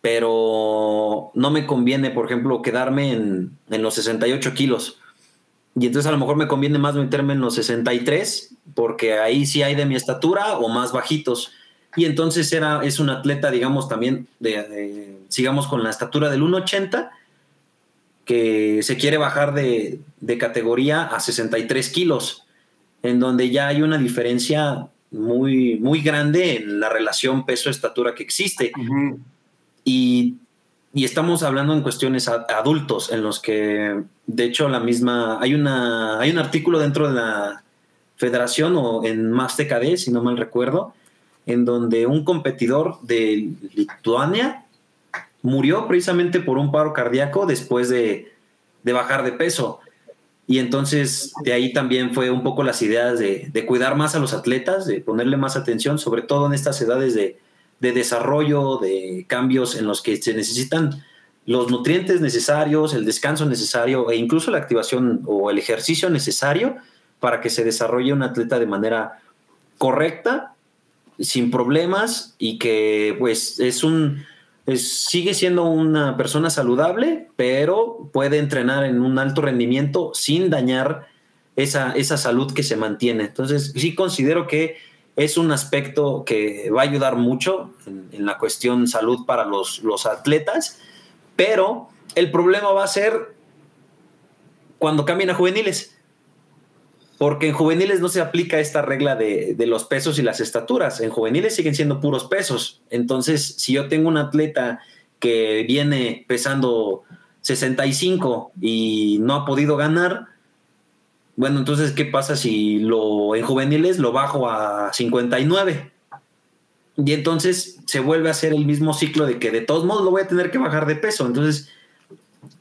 pero no me conviene, por ejemplo, quedarme en, en los 68 kilos. Y entonces a lo mejor me conviene más meterme en los 63 porque ahí sí hay de mi estatura o más bajitos y entonces era, es un atleta, digamos, también, de, sigamos con la estatura del 1,80, que se quiere bajar de, categoría a 63 kilos, en donde ya hay una diferencia muy, muy grande en la relación peso-estatura que existe. Y, y, estamos hablando en cuestiones adultos, en los que, de hecho, la misma, hay, una, hay un artículo dentro de la federación o en más TKD, si no mal recuerdo, en donde un competidor de Lituania murió precisamente por un paro cardíaco después de, bajar de peso. Y entonces de ahí también fue un poco las ideas de, cuidar más a los atletas, de ponerle más atención, sobre todo en estas edades de, de desarrollo, de cambios en los que se necesitan los nutrientes necesarios, el descanso necesario e incluso la activación o el ejercicio necesario para que se desarrolle un atleta de manera correcta sin problemas y que pues es un, sigue siendo una persona saludable, pero puede entrenar en un alto rendimiento sin dañar esa, esa salud que se mantiene. Entonces sí considero que es un aspecto que va a ayudar mucho en, la cuestión salud para los, los atletas, pero el problema va a ser cuando cambien a juveniles porque en juveniles no se aplica esta regla de, los pesos y las estaturas. En juveniles siguen siendo puros pesos. Entonces, si yo tengo un atleta que viene pesando 65 y no ha podido ganar, bueno, entonces, ¿qué pasa si lo en juveniles lo bajo a 59? Y entonces se vuelve a hacer el mismo ciclo de que de todos modos lo voy a tener que bajar de peso. Entonces,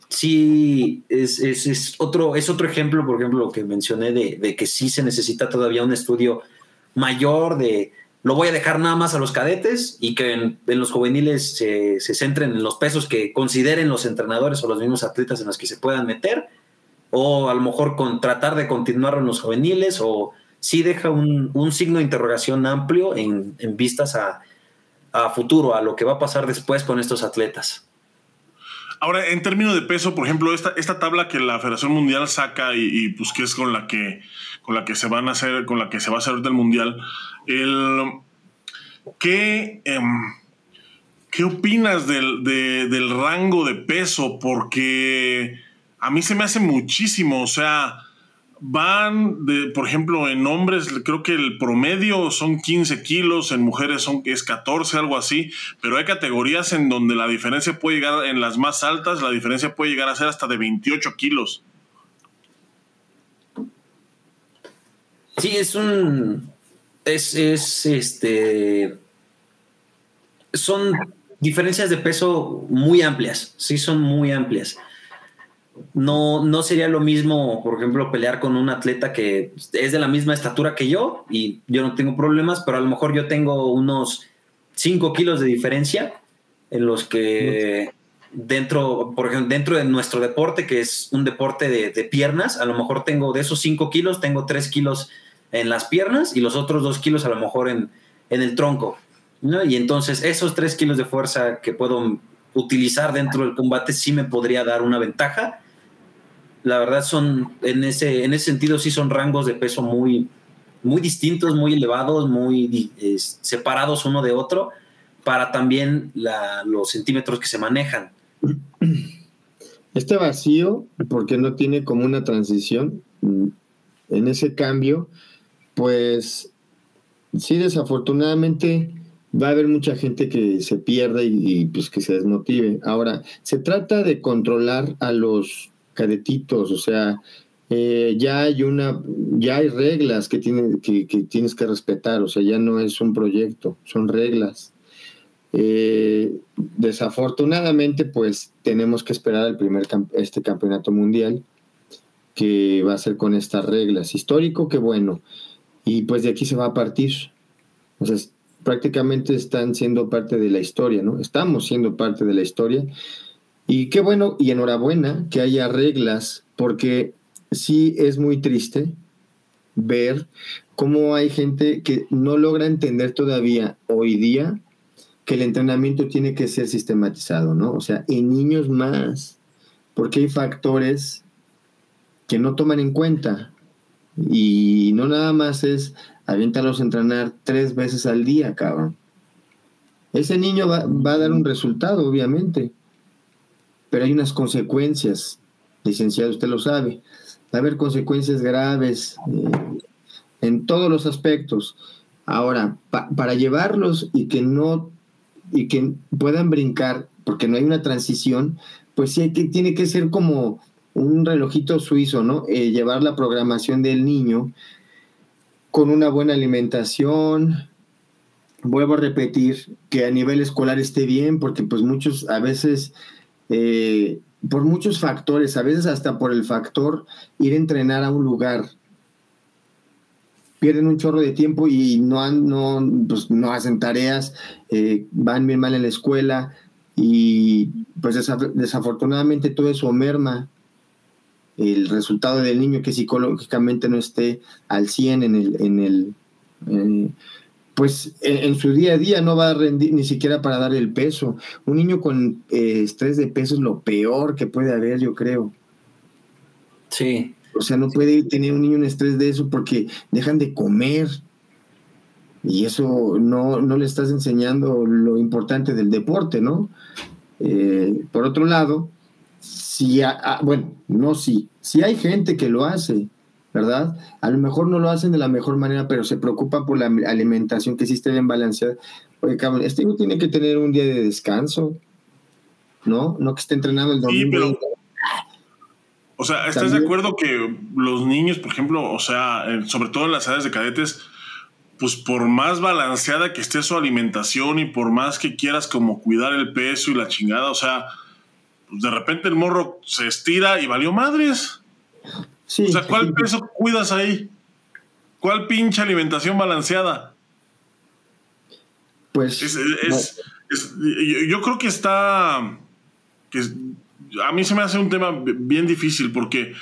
sí es, otro, es otro ejemplo, por ejemplo, lo que mencioné de, que sí se necesita todavía un estudio mayor de lo voy a dejar nada más a los cadetes y que en, los juveniles se, centren en los pesos que consideren los entrenadores o los mismos atletas en los que se puedan meter, o a lo mejor con tratar de continuar en los juveniles, o sí deja un, signo de interrogación amplio en, vistas a, a futuro, a lo que va a pasar después con estos atletas. Ahora, en términos de peso, por ejemplo, esta, esta tabla que la Federación Mundial saca y, pues que es con la que, con la que se van a hacer, con la que se va a hacer del Mundial, el, ¿qué, em, ¿qué opinas del, del rango de peso? Porque a mí se me hace muchísimo, o sea, van, de, por ejemplo, en hombres creo que el promedio son 15 kilos, en mujeres son, es 14, algo así, pero hay categorías en donde la diferencia puede llegar, en las más altas, la diferencia puede llegar a ser hasta de 28 kilos. Sí, es un, es, es este, son diferencias de peso muy amplias, sí son muy amplias no, no sería lo mismo, por ejemplo, pelear con un atleta que es de la misma estatura que yo y yo no tengo problemas, pero a lo mejor yo tengo unos 5 kilos de diferencia en los que dentro, por ejemplo, dentro de nuestro deporte, que es un deporte de, piernas, a lo mejor tengo de esos 5 kilos, tengo 3 kilos en las piernas y los otros 2 kilos a lo mejor en, el tronco. Y entonces esos 3 kilos de fuerza que puedo utilizar dentro del combate sí me podría dar una ventaja la verdad son, en ese, en ese sentido, sí son rangos de peso muy, muy distintos, muy elevados, muy separados uno de otro, para también los centímetros que se manejan. Este vacío, porque no tiene como una transición, en ese cambio, pues sí, desafortunadamente va a haber mucha gente que se pierda y, pues que se desmotive. Ahora, se trata de controlar a los cadetitos, o sea, eh, ya hay una, ya hay reglas que, tienes que respetar, o sea, ya no es un proyecto, son reglas. Eh, desafortunadamente, pues tenemos que esperar el primer este campeonato mundial que va a ser con estas reglas. Histórico, que bueno. Y pues de aquí se va a partir. Sea, prácticamente están siendo parte de la historia, ¿no? Estamos siendo parte de la historia. Y qué bueno y enhorabuena que haya reglas, porque sí es muy triste ver cómo hay gente que no logra entender todavía hoy día que el entrenamiento tiene que ser sistematizado, ¿no? O sea, en niños más, porque hay factores que no toman en cuenta y no nada más es aviéntalos a entrenar tres veces al día, cabrón. Ese niño va, a dar un resultado, obviamente, pero hay unas consecuencias, licenciado, usted lo sabe. Va a haber consecuencias graves eh, en todos los aspectos. Ahora, para llevarlos y que no y que puedan brincar, porque no hay una transición, pues sí que, tiene que ser como un relojito suizo, ¿no? Eh, llevar la programación del niño con una buena alimentación. Vuelvo a repetir que a nivel escolar esté bien, porque pues muchos a veces, eh, por muchos factores, a veces hasta por el factor ir a entrenar a un lugar, pierden un chorro de tiempo y no, no, pues, no hacen tareas, eh, van bien mal en la escuela y pues desafortunadamente todo eso merma el resultado del niño que psicológicamente no esté al 100 en el, en el eh, pues en, su día a día no va a rendir ni siquiera para dar el peso. Un niño con eh, estrés de peso es lo peor que puede haber, yo creo. Sí, o sea, no puede tener un niño un estrés de eso porque dejan de comer. Y eso no, no le estás enseñando lo importante del deporte, ¿no? Eh, por otro lado, si, bueno, no si, si hay gente que lo hace, ¿verdad? A lo mejor no lo hacen de la mejor manera, pero se preocupa por la alimentación que sí esté bien balanceada. Oye, cabrón, este niño tiene que tener un día de descanso, ¿no? No que esté entrenando el domingo. O sea, ¿estás de acuerdo que los niños, por ejemplo, o sea, sobre todo en las edades de cadetes, pues por más balanceada que esté su alimentación y por más que quieras como cuidar el peso y la chingada, o sea, pues de repente el morro se estira y valió madres. Sí, o sea, ¿cuál peso cuidas ahí? ¿Cuál pinche alimentación balanceada? Pues. yo creo que está. Que a mí se me hace un tema bien difícil porque,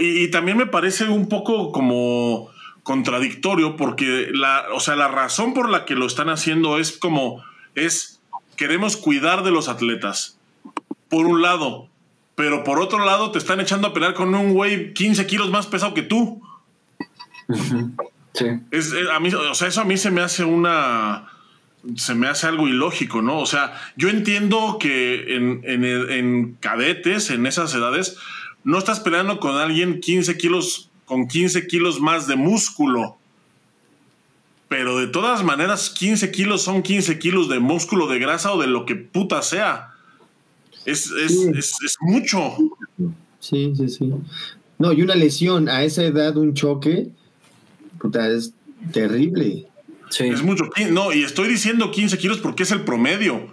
y, también me parece un poco como contradictorio porque la, o sea, la razón por la que lo están haciendo es como, es, queremos cuidar de los atletas, por un lado, pero por otro lado te están echando a pelear con un güey 15 kilos más pesado que tú. Sí. Es, a mí, o sea, eso a mí se me hace una se me hace algo ilógico, ¿no? O sea, yo entiendo que en, cadetes, en esas edades, no estás peleando con alguien 15 kilos, con 15 kilos más de músculo. Pero de todas maneras, 15 kilos son 15 kilos de músculo, de grasa o de lo que puta sea. Es, es mucho. Sí, sí, sí. No, y una lesión a esa edad, un choque, puta, es terrible. Es mucho. No, y estoy diciendo 15 kilos porque es el promedio.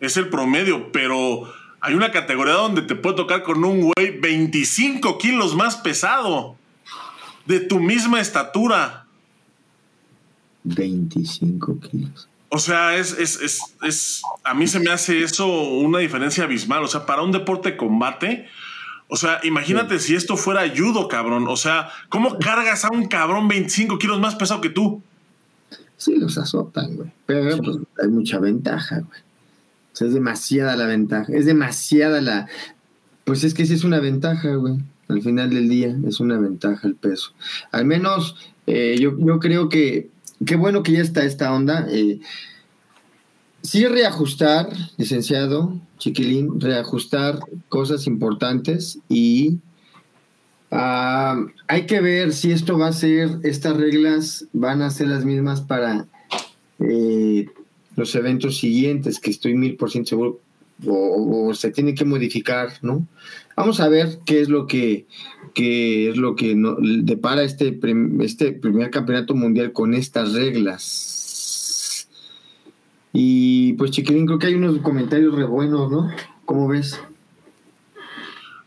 Es el promedio, pero hay una categoría donde te puede tocar con un güey 25 kilos más pesado. De tu misma estatura. 25 kilos. O sea, es, es, a mí se me hace eso una diferencia abismal. O sea, para un deporte de combate, o sea, imagínate si esto fuera judo, cabrón. O sea, ¿cómo cargas a un cabrón 25 kilos más pesado que tú? Sí, los azotan, güey. Pero pues, hay mucha ventaja, güey. O sea, es demasiada la ventaja. Es demasiada la. Pues es que sí es una ventaja, güey. Al final del día es una ventaja el peso. Al menos eh, yo, yo, creo que qué bueno que ya está esta onda. Eh, sí reajustar, licenciado Chiquilín, reajustar cosas importantes y ah, hay que ver si esto va a ser, estas reglas van a ser las mismas para eh, los eventos siguientes, que estoy mil por ciento seguro, o, se tiene que modificar, ¿no? Vamos a ver qué es lo que, es lo que depara este, este primer campeonato mundial con estas reglas. Y pues Chiquilín, creo que hay unos comentarios re buenos, ¿no? ¿Cómo ves?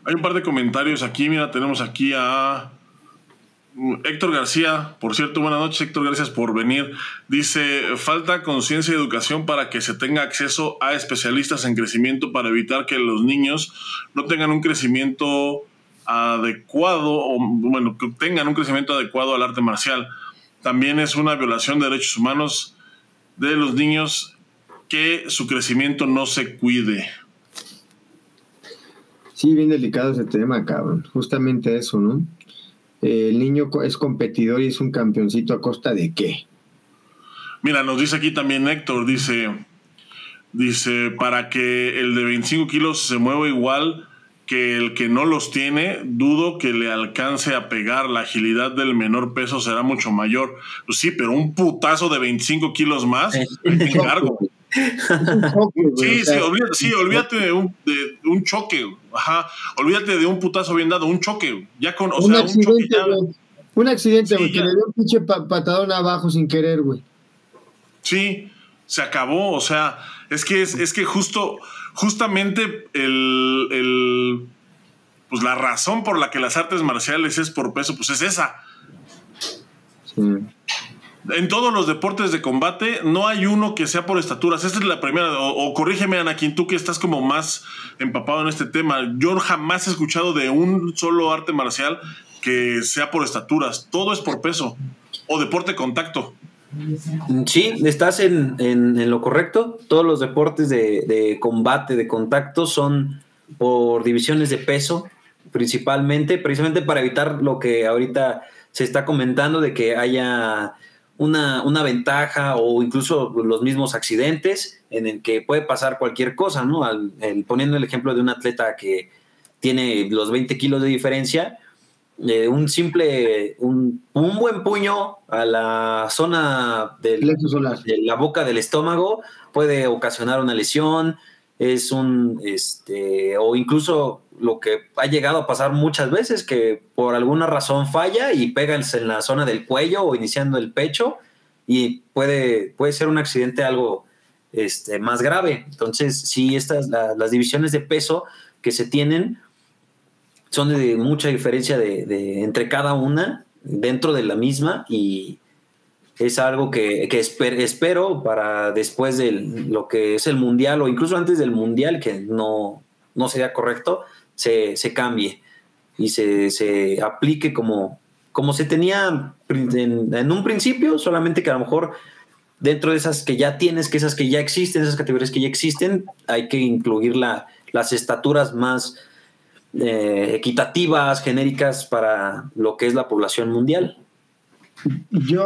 Hay un par de comentarios aquí, mira, tenemos aquí a Héctor García, por cierto, buenas noches, Héctor, gracias por venir. Dice, falta conciencia y educación para que se tenga acceso a especialistas en crecimiento para evitar que los niños no tengan un crecimiento adecuado, o bueno, que tengan un crecimiento adecuado al arte marcial. También es una violación de derechos humanos de los niños que su crecimiento no se cuide. Sí, bien delicado ese tema, cabrón. Justamente eso, ¿no? El niño es competidor y es un campeoncito a costa de qué. Mira, nos dice aquí también Héctor, dice, dice, para que el de 25 kilos se mueva igual que el que no los tiene, dudo que le alcance a pegar. La agilidad del menor peso será mucho mayor. Pues sí, pero un putazo de 25 kilos más, me encargo sí, sí, olvídate, de un, de un choque, ajá, olvídate de un putazo bien dado, un choque, ya con, un accidente, un, accidente, que le dio un pinche patadón abajo sin querer, güey. Sí, se acabó, o sea, es que es, es que justo, justamente el, el, pues la razón por la que las artes marciales es por peso, pues es esa. Sí en todos los deportes de combate no hay uno que sea por estaturas. Esta es la primera. O, corrígeme, Anakin, tú que estás como más empapado en este tema. Yo jamás he escuchado de un solo arte marcial que sea por estaturas. Todo es por peso. O deporte contacto. Sí, estás en, lo correcto. Todos los deportes de, de combate, de contacto, son por divisiones de peso, principalmente, precisamente para evitar lo que ahorita se está comentando de que haya una, ventaja o incluso los mismos accidentes en el que puede pasar cualquier cosa, ¿no? poniendo el ejemplo de un atleta que tiene los 20 kilos de diferencia, eh, un simple, un, buen puño a la zona de la boca del estómago puede ocasionar una lesión, es un, este, o incluso lo que ha llegado a pasar muchas veces, que por alguna razón falla y pega en la zona del cuello o iniciando el pecho y puede, puede ser un accidente algo este, más grave. Entonces, sí, estas, las divisiones de peso que se tienen son de mucha diferencia de, entre cada una dentro de la misma y es algo que, espero para después de lo que es el mundial o incluso antes del mundial, que no, no sería correcto, se, cambie y se, aplique como, como se tenía en, un principio, solamente que a lo mejor dentro de esas que ya tienes, que esas que ya existen, esas categorías que ya existen, hay que incluir las estaturas más eh, equitativas, genéricas para lo que es la población mundial.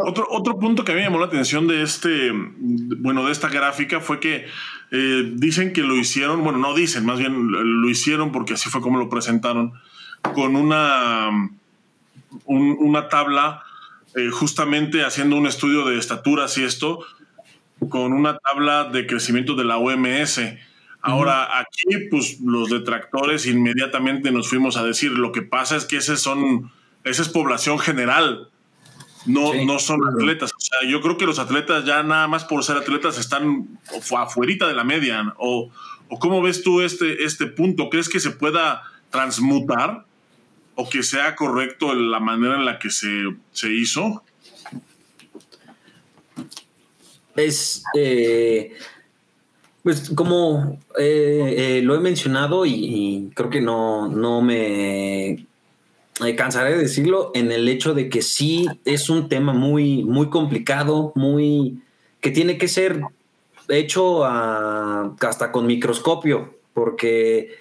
Otro, otro punto que a mí me llamó la atención de este, bueno, de esta gráfica fue que eh, dicen que lo hicieron, bueno, no dicen, más bien lo hicieron porque así fue como lo presentaron, con una, una tabla, eh, justamente haciendo un estudio de estaturas y esto, con una tabla de crecimiento de la OMS. Ahora, aquí, pues los detractores inmediatamente nos fuimos a decir, lo que pasa es que ese son, esa es población general, no, no son atletas. O sea, yo creo que los atletas ya nada más por ser atletas están afuerita de la media. O, o cómo ves tú este, este punto? ¿Crees que se pueda transmutar o que sea correcto la manera en la que se, hizo? Es, eh, pues como eh, eh, lo he mencionado y, creo que no, no me cansaré de decirlo, en el hecho de que sí es un tema muy, muy complicado, muy que tiene que ser hecho hasta con microscopio, porque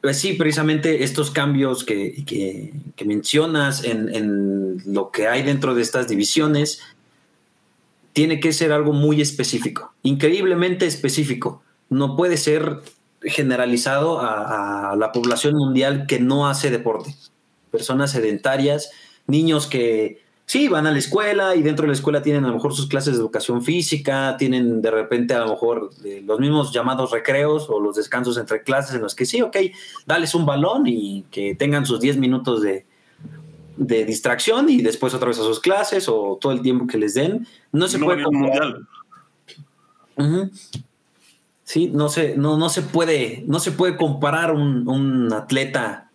Pues sí, precisamente estos cambios que, mencionas en, lo que hay dentro de estas divisiones, tiene que ser algo muy específico, increíblemente específico. No puede ser generalizado a, a la población mundial que no hace deporte. Personas sedentarias, niños que sí, van a la escuela y dentro de la escuela tienen a lo mejor sus clases de educación física, tienen de repente a lo mejor eh, los mismos llamados recreos o los descansos entre clases en los que sí, ok, dales un balón y que tengan sus 10 minutos de, distracción y después otra vez a sus clases o todo el tiempo que les den. No se puede comparar. Sí, no se, no, no se puede, no se puede comparar un, un atleta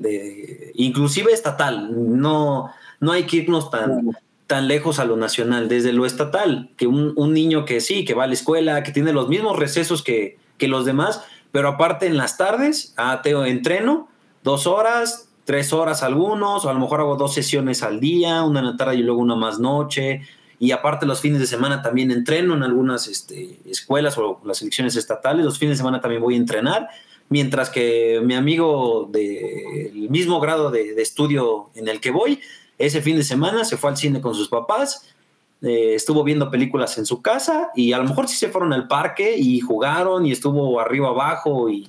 de, inclusive estatal, no, no hay que irnos tan, tan lejos a lo nacional, desde lo estatal, que un, niño que sí, que va a la escuela, que tiene los mismos recesos que, los demás, pero aparte en las tardes, ah, tengo entreno dos horas, tres horas algunos, o a lo mejor hago dos sesiones al día, una en la tarde y luego una más noche, y aparte los fines de semana también entreno en algunas este, escuelas o las selecciones estatales, los fines de semana también voy a entrenar, mientras que mi amigo del mismo grado de, estudio en el que voy ese fin de semana se fue al cine con sus papás, eh, estuvo viendo películas en su casa y a lo mejor sí se fueron al parque y jugaron y estuvo arriba abajo y,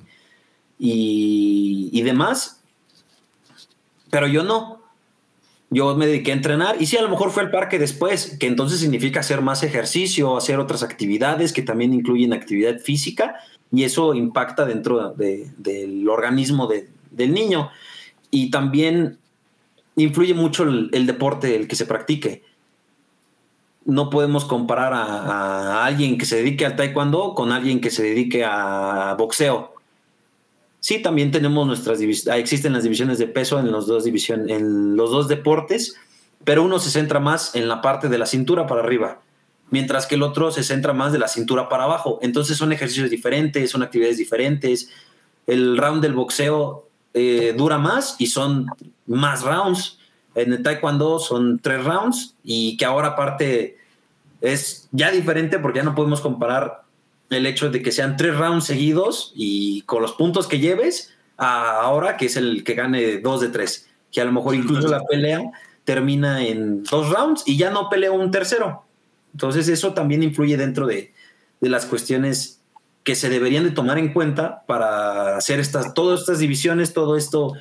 y, demás. Pero yo no. Yo me dediqué a entrenar y sí, a lo mejor fue al parque después, que entonces significa hacer más ejercicio, hacer otras actividades que también incluyen actividad física y eso impacta dentro del organismo del niño. Y también influye mucho el, deporte el que se practique. No podemos comparar a, alguien que se dedique al taekwondo con alguien que se dedique a boxeo. Sí, también tenemos nuestras divisiones, existen las divisiones de peso en los dos en los dos deportes, pero uno se centra más en la parte de la cintura para arriba, mientras que el otro se centra más de la cintura para abajo. Entonces son ejercicios diferentes, son actividades diferentes. El round del boxeo eh, dura más y son más rounds. En el taekwondo son tres rounds y que ahora aparte es ya diferente porque ya no podemos comparar el hecho de que sean tres rounds seguidos y con los puntos que lleves a ahora que es el que gane dos de tres, que a lo mejor incluso la pelea termina en dos rounds y ya no pelea un tercero. Entonces eso también influye dentro de, de las cuestiones que se deberían de tomar en cuenta para hacer estas, todas estas divisiones, todo esto,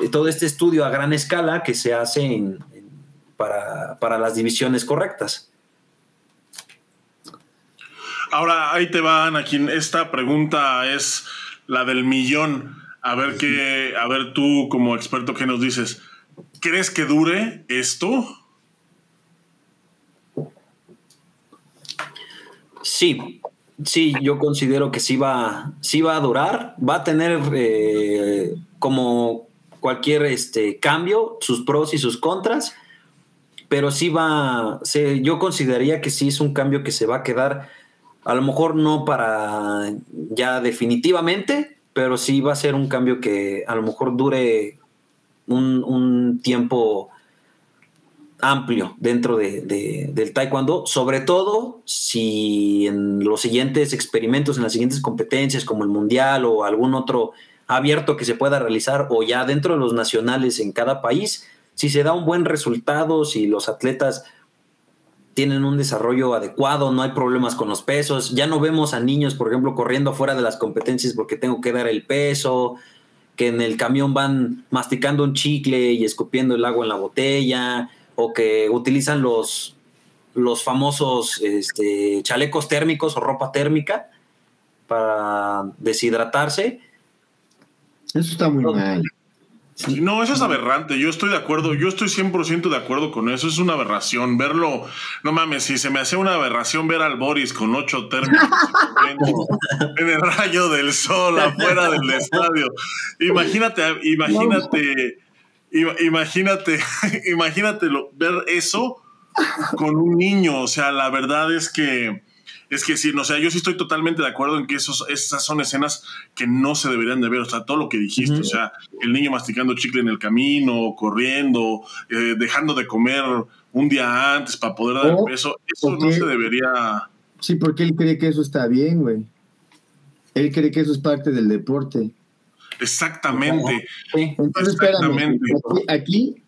eh, todo este estudio a gran escala que se hace para, las divisiones correctas. Ahora, ahí te van aquí. Esta pregunta es la del millón. A ver qué, a ver tú como experto qué nos dices. ¿Crees que dure esto? Sí, Sí, yo considero que sí va, sí va a durar, va a tener eh, como cualquier este, cambio, sus pros y sus contras, pero sí va, yo consideraría que sí es un cambio que se va a quedar, a lo mejor no para ya definitivamente, pero sí va a ser un cambio que a lo mejor dure un, un tiempo amplio dentro de, del taekwondo, sobre todo si en los siguientes experimentos, en las siguientes competencias como el mundial o algún otro abierto que se pueda realizar o ya dentro de los nacionales en cada país, si se da un buen resultado, si los atletas tienen un desarrollo adecuado, no hay problemas con los pesos, ya no vemos a niños, por ejemplo, corriendo fuera de las competencias porque tengo que dar el peso, que en el camión van masticando un chicle y escupiendo el agua en la botella, o que utilizan los, los famosos este, chalecos térmicos o ropa térmica para deshidratarse. Eso está muy mal. No, eso es aberrante. Yo estoy de acuerdo. Yo estoy 100% de acuerdo con eso. Es una aberración. Verlo, no mames, si se me hace una aberración ver al Boris con ocho térmicos en el rayo del sol afuera del estadio. Imagínate, imagínate imagínate, imagínate ver eso con un niño. O sea, la verdad es que es que sí, o sea, yo sí estoy totalmente de acuerdo en que esos, esas son escenas que no se deberían de ver. O sea, todo lo que dijiste, o sea, el niño masticando chicle en el camino, corriendo, eh, dejando de comer un día antes para poder dar el peso, eso no se debería. Sí, porque él cree que eso está bien, güey. Él cree que eso es parte del deporte. Exactamente. Entonces, espérame, aquí,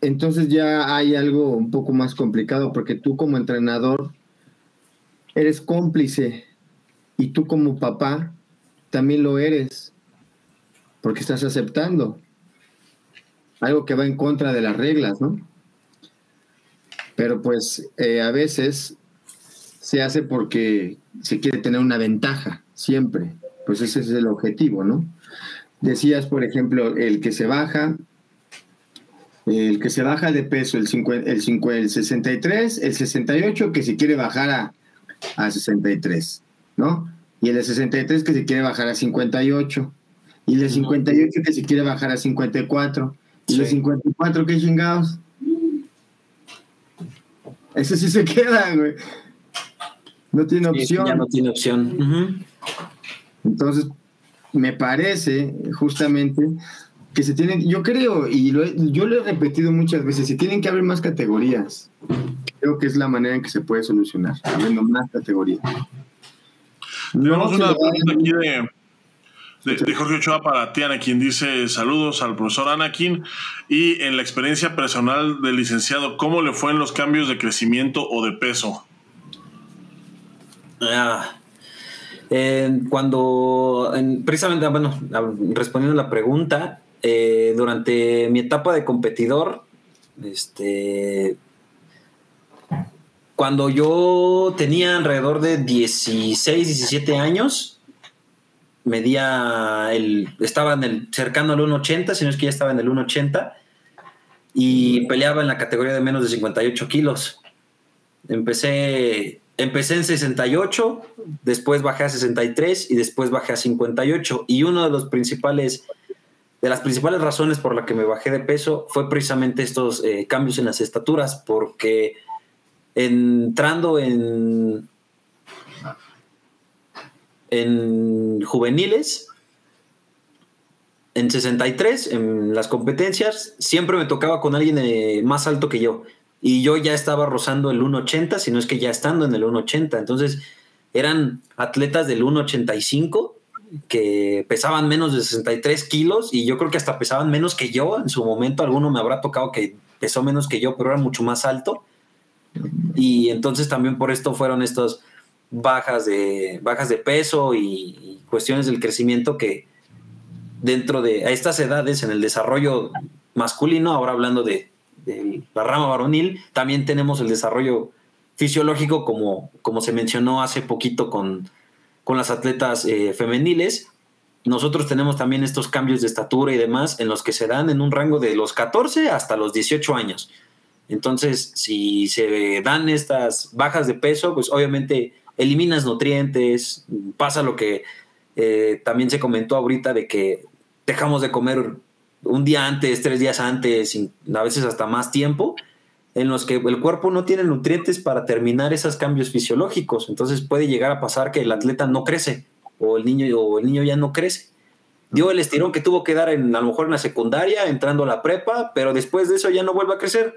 entonces ya hay algo un poco más complicado porque tú como entrenador eres cómplice y tú como papá también lo eres porque estás aceptando algo que va en contra de las reglas, ¿no? Pero pues eh, a veces se hace porque se quiere tener una ventaja, siempre. Pues ese es el objetivo, ¿no? Decías, por ejemplo, el que se baja, el que se baja de peso, el, el, el 63, el 68, que se quiere bajar a, a 63, ¿no? Y el de 63 que se quiere bajar a 58. Y el de 58 que se quiere bajar a 54. Y el de 54, ¿qué chingados? Ese sí se queda, güey. No tiene opción. Ya no tiene opción. Entonces, me parece justamente que se tienen, yo creo, y yo lo he repetido muchas veces, se tienen que abrir más categorías. Creo que es la manera en que se puede solucionar, abriendo más categorías. Tenemos una pregunta aquí de, Jorge Ochoa para ti, quien dice saludos al profesor Anakin y en la experiencia personal del licenciado, ¿cómo le fue en los cambios de crecimiento o de peso? Ah, cuando, precisamente, bueno, respondiendo a la pregunta, eh, durante mi etapa de competidor, este, cuando yo tenía alrededor de 16, 17 años, medía el, estaba en el, cercano al 1,80, si no es que ya estaba en el 1,80, y peleaba en la categoría de menos de 58 kilos. Empecé, empecé en 68, después bajé a 63 y después bajé a 58. Y uno de los principales de las principales razones por la que me bajé de peso fue precisamente estos eh, cambios en las estaturas, porque entrando en, en juveniles, en 63, en las competencias, siempre me tocaba con alguien eh, más alto que yo. Y yo ya estaba rozando el 1,80, si no es que ya estando en el 1,80. Entonces, eran atletas del 1,85 que pesaban menos de 63 kilos y yo creo que hasta pesaban menos que yo. En su momento alguno me habrá tocado que pesó menos que yo, pero era mucho más alto. Y entonces también por esto fueron estas bajas de, bajas de peso y, cuestiones del crecimiento que dentro de estas edades en el desarrollo masculino, ahora hablando de, de la rama varonil, también tenemos el desarrollo fisiológico como, como se mencionó hace poquito con con las atletas eh, femeniles. Nosotros tenemos también estos cambios de estatura y demás en los que se dan en un rango de los 14 hasta los 18 años. Entonces, si se dan estas bajas de peso, pues obviamente eliminas nutrientes, pasa lo que eh, también se comentó ahorita de que dejamos de comer un día antes, tres días antes, a veces hasta más tiempo, en los que el cuerpo no tiene nutrientes para terminar esos cambios fisiológicos. Entonces puede llegar a pasar que el atleta no crece o el niño, o el niño ya no crece. Dio el estirón que tuvo que dar en, a lo mejor en la secundaria, entrando a la prepa, pero después de eso ya no vuelve a crecer,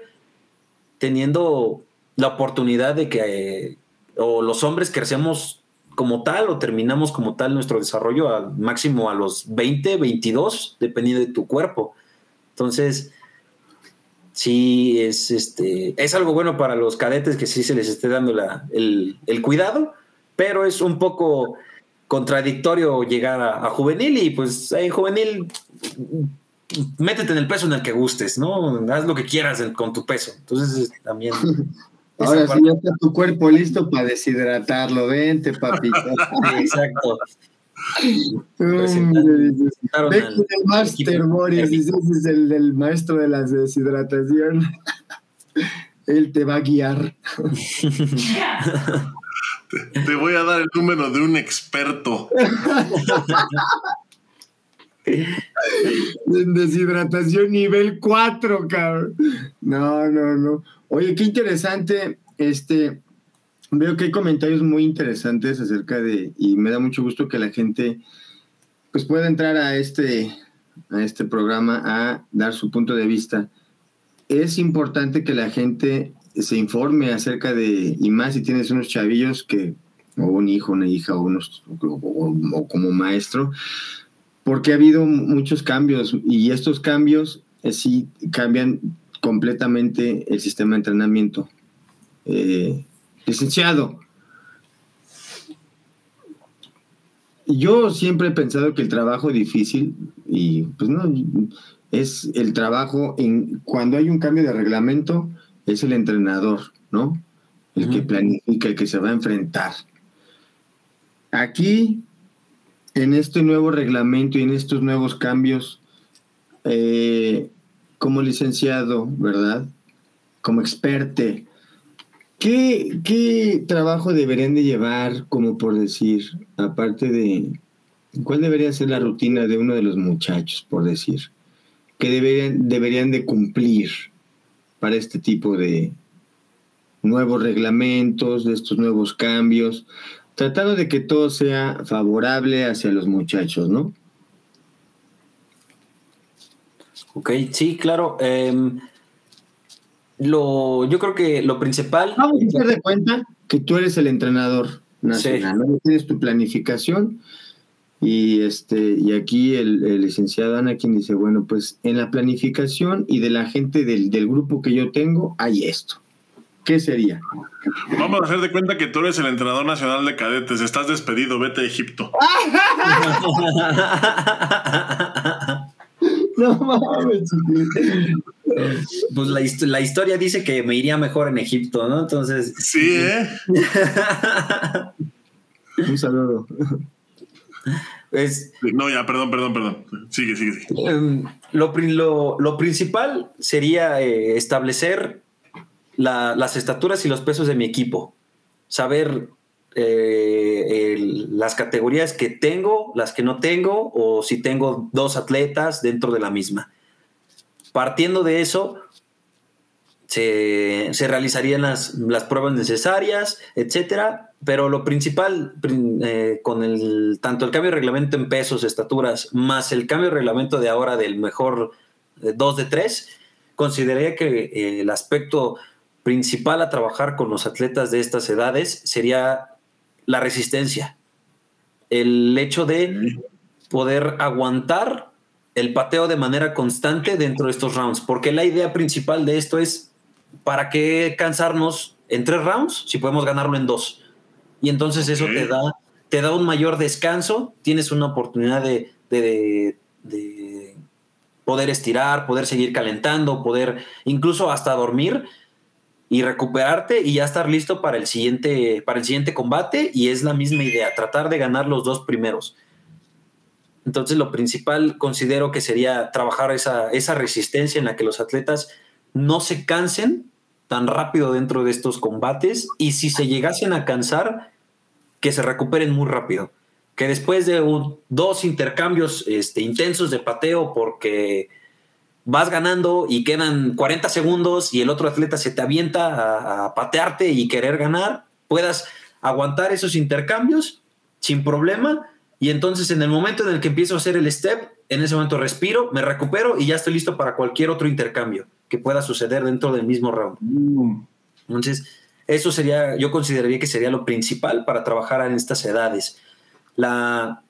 teniendo la oportunidad de que o los hombres crecemos como tal o terminamos como tal nuestro desarrollo al máximo a los 20, 22, dependiendo de tu cuerpo. Entonces, sí es, este, es algo bueno para los cadetes que sí se les esté dando el, cuidado, pero es un poco contradictorio llegar a, juvenil y pues en juvenil métete en el peso en el que gustes, ¿no? Haz lo que quieras con tu peso. Entonces también... Ahora sí ya está tu cuerpo listo para deshidratarlo, vente, papito. Exacto el Master Boris, ese es el del maestro de la deshidratación. Él te va a guiar. Te, voy a dar el número de un experto. Deshidratación nivel 4, cabrón. No, no, no. Oye, qué interesante. Este, veo que hay comentarios muy interesantes acerca de, y me da mucho gusto que la gente pues pueda entrar a este, a este programa a dar su punto de vista. Es importante que la gente se informe acerca de, y más si tienes unos chavillos que, o un hijo, una hija, o, unos, o, como maestro, porque ha habido muchos cambios y estos cambios eh, sí cambian completamente el sistema de entrenamiento. Eh, licenciado, yo siempre he pensado que el trabajo difícil, y pues no, es el trabajo en cuando hay un cambio de reglamento, es el entrenador, ¿no? El que planifica, el que se va a enfrentar. Aquí, en este nuevo reglamento y en estos nuevos cambios, eh, como licenciado, ¿verdad? Como experte, ¿qué, ¿qué trabajo deberían de llevar, como por decir, aparte de, ¿cuál debería ser la rutina de uno de los muchachos, por decir? ¿Qué deberían, deberían de cumplir para este tipo de nuevos reglamentos, de estos nuevos cambios? Tratando de que todo sea favorable hacia los muchachos, ¿no? Ok, sí, claro. Em, lo, yo creo que lo principal. Vamos a hacer de cuenta que tú eres el entrenador nacional, ¿no? Tienes tu planificación y este y aquí el, licenciado Ana quien dice, bueno, pues en la planificación y de la gente del, del grupo que yo tengo hay esto. ¿Qué sería? Vamos a hacer de cuenta que tú eres el entrenador nacional de cadetes. Estás despedido, vete a Egipto. no mames. Pues la, la, historia dice que me iría mejor en Egipto, ¿no? Entonces. Sí, ¿eh? Un saludo. no, ya, perdón, perdón, perdón. Sigue, sigue, sigue. Em, lo, lo, lo, principal sería eh, establecer las estaturas y los pesos de mi equipo, saber eh, las categorías que tengo, las que no tengo, o si tengo dos atletas dentro de la misma. Partiendo de eso, se, realizarían las, pruebas necesarias, etcétera, pero lo principal eh, con el tanto el cambio de reglamento en pesos, estaturas, más el cambio de reglamento de ahora del mejor 2 de 3, consideraría que eh, el aspecto principal a trabajar con los atletas de estas edades sería la resistencia. El hecho de poder aguantar el pateo de manera constante dentro de estos rounds, porque la idea principal de esto es para qué cansarnos en tres rounds si podemos ganarlo en dos. Y entonces eso te da, te da un mayor descanso, tienes una oportunidad de, de, de poder estirar, poder seguir calentando, poder incluso hasta dormir y recuperarte y ya estar listo para el siguiente, para el siguiente combate. Y es la misma idea, tratar de ganar los dos primeros. Entonces, lo principal considero que sería trabajar esa, esa resistencia en la que los atletas no se cansen tan rápido dentro de estos combates y si se llegasen a cansar, que se recuperen muy rápido. Que después de dos intercambios este, intensos de pateo porque vas ganando y quedan 40 segundos y el otro atleta se te avienta a, patearte y querer ganar, puedas aguantar esos intercambios sin problema y entonces en el momento en el que empiezo a hacer el step, en ese momento respiro, me recupero y ya estoy listo para cualquier otro intercambio que pueda suceder dentro del mismo round. Mm. Entonces, eso sería, yo consideraría que sería lo principal para trabajar en estas edades. La,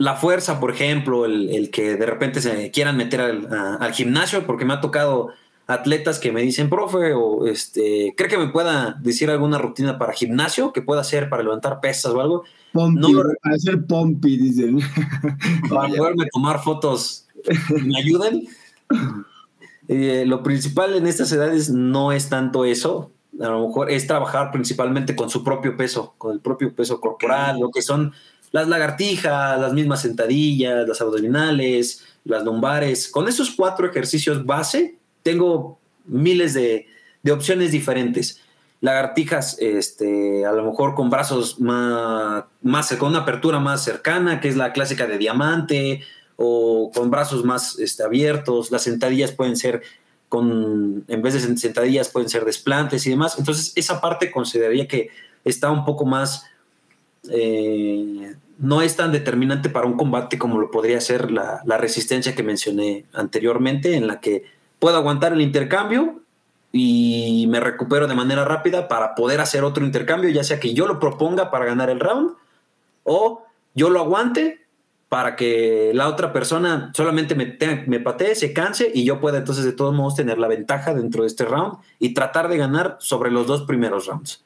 la fuerza, por ejemplo, el, que de repente se quieran meter al, gimnasio, porque me ha tocado atletas que me dicen, profe, o este, ¿cree que me pueda decir alguna rutina para gimnasio que pueda hacer para levantar pesas o algo? no, para hacer pompi, dicen. Para poderme tomar fotos, ¿me ayuden? Eh, lo principal en estas edades no es tanto eso, a lo mejor es trabajar principalmente con su propio peso, con el propio peso corporal, lo que son las lagartijas, las mismas sentadillas, las abdominales, las lumbares. Con esos cuatro ejercicios base, tengo miles de, opciones diferentes. Lagartijas, este, a lo mejor con brazos más, más, con una apertura más cercana, que es la clásica de diamante, o con brazos más este, abiertos. Las sentadillas pueden ser con, en vez de sentadillas, pueden ser desplantes y demás. Entonces, esa parte consideraría que está un poco más eh, no es tan determinante para un combate como lo podría ser la, resistencia que mencioné anteriormente, en la que puedo aguantar el intercambio y me recupero de manera rápida para poder hacer otro intercambio, ya sea que yo lo proponga para ganar el round o yo lo aguante para que la otra persona solamente me, me patee, se canse y yo pueda entonces de todos modos tener la ventaja dentro de este round y tratar de ganar sobre los dos primeros rounds.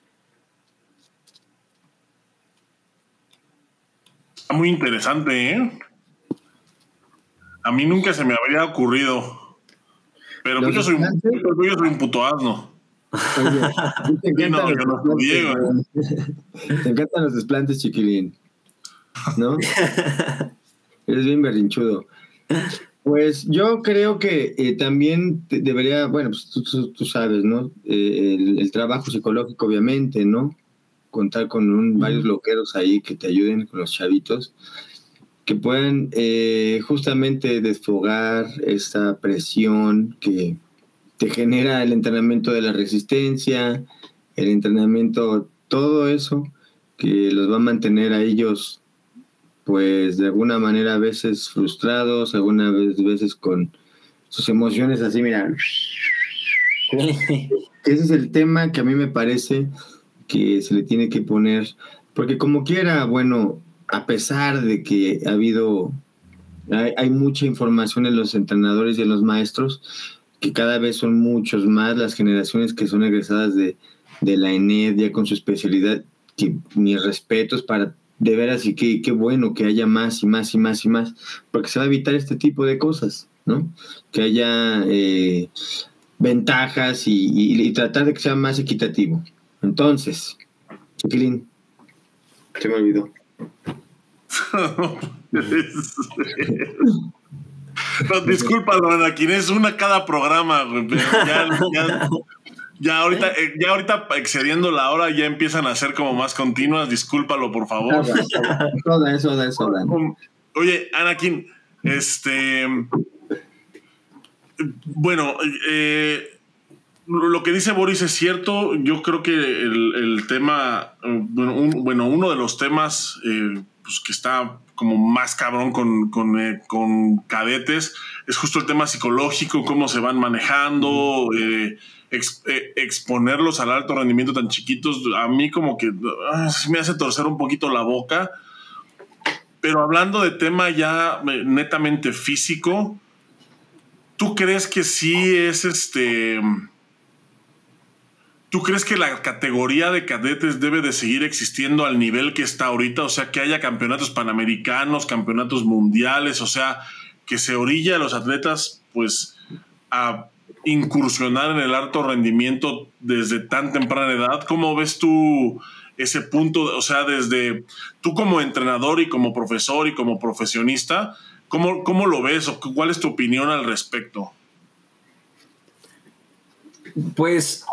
Muy interesante, ¿eh? A mí nunca se me habría ocurrido. Pero pues yo soy, yo soy un puto asno. te, encantan te encantan los desplantes, chiquilín. ¿No? Eres bien berrinchudo. Pues yo creo que eh, también debería, bueno, pues tú, sabes, ¿no? Eh, el, trabajo psicológico, obviamente, ¿no? Contar con un, varios loqueros ahí que te ayuden con los chavitos, que puedan eh, justamente desfogar esta presión que te genera el entrenamiento de la resistencia, el entrenamiento, todo eso que los va a mantener a ellos pues de alguna manera a veces frustrados, algunas veces con sus emociones así, mira. Ese es el tema que a mí me parece que se le tiene que poner, porque como quiera, bueno, a pesar de que ha habido, hay, mucha información en los entrenadores y en los maestros, que cada vez son muchos más las generaciones que son egresadas de, de la ENED ya con su especialidad, que mis respetos para de veras y qué, bueno que haya más y más y más y más, porque se va a evitar este tipo de cosas, ¿no? Que haya eh, ventajas y, tratar de que sea más equitativo. Entonces, Chiquilín, se me olvidó. no, disculpa, Anakin, es una cada programa, ya, ya, ya ahorita, eh, ya ahorita excediendo la hora ya empiezan a ser como más continuas. Discúlpalo, por favor. Todo eso, eso. Um, oye, Anakin, este. Bueno, eh, lo que dice Boris es cierto. Yo creo que el, tema, bueno, uno de los temas eh, pues que está como más cabrón con, con, con, cadetes es justo el tema psicológico, cómo se van manejando. Eh, exponerlos al alto rendimiento tan chiquitos, a mí como que ah, me hace torcer un poquito la boca. Pero hablando de tema ya eh, netamente físico, ¿tú crees que sí es este... ¿Tú crees que la categoría de cadetes debe de seguir existiendo al nivel que está ahorita? O sea, que haya campeonatos panamericanos, campeonatos mundiales, o sea, que se orilla a los atletas pues a incursionar en el alto rendimiento desde tan temprana edad. ¿Cómo ves tú ese punto? O sea, desde tú como entrenador y como profesor y como profesionista, ¿cómo, cómo lo ves o cuál es tu opinión al respecto? Pues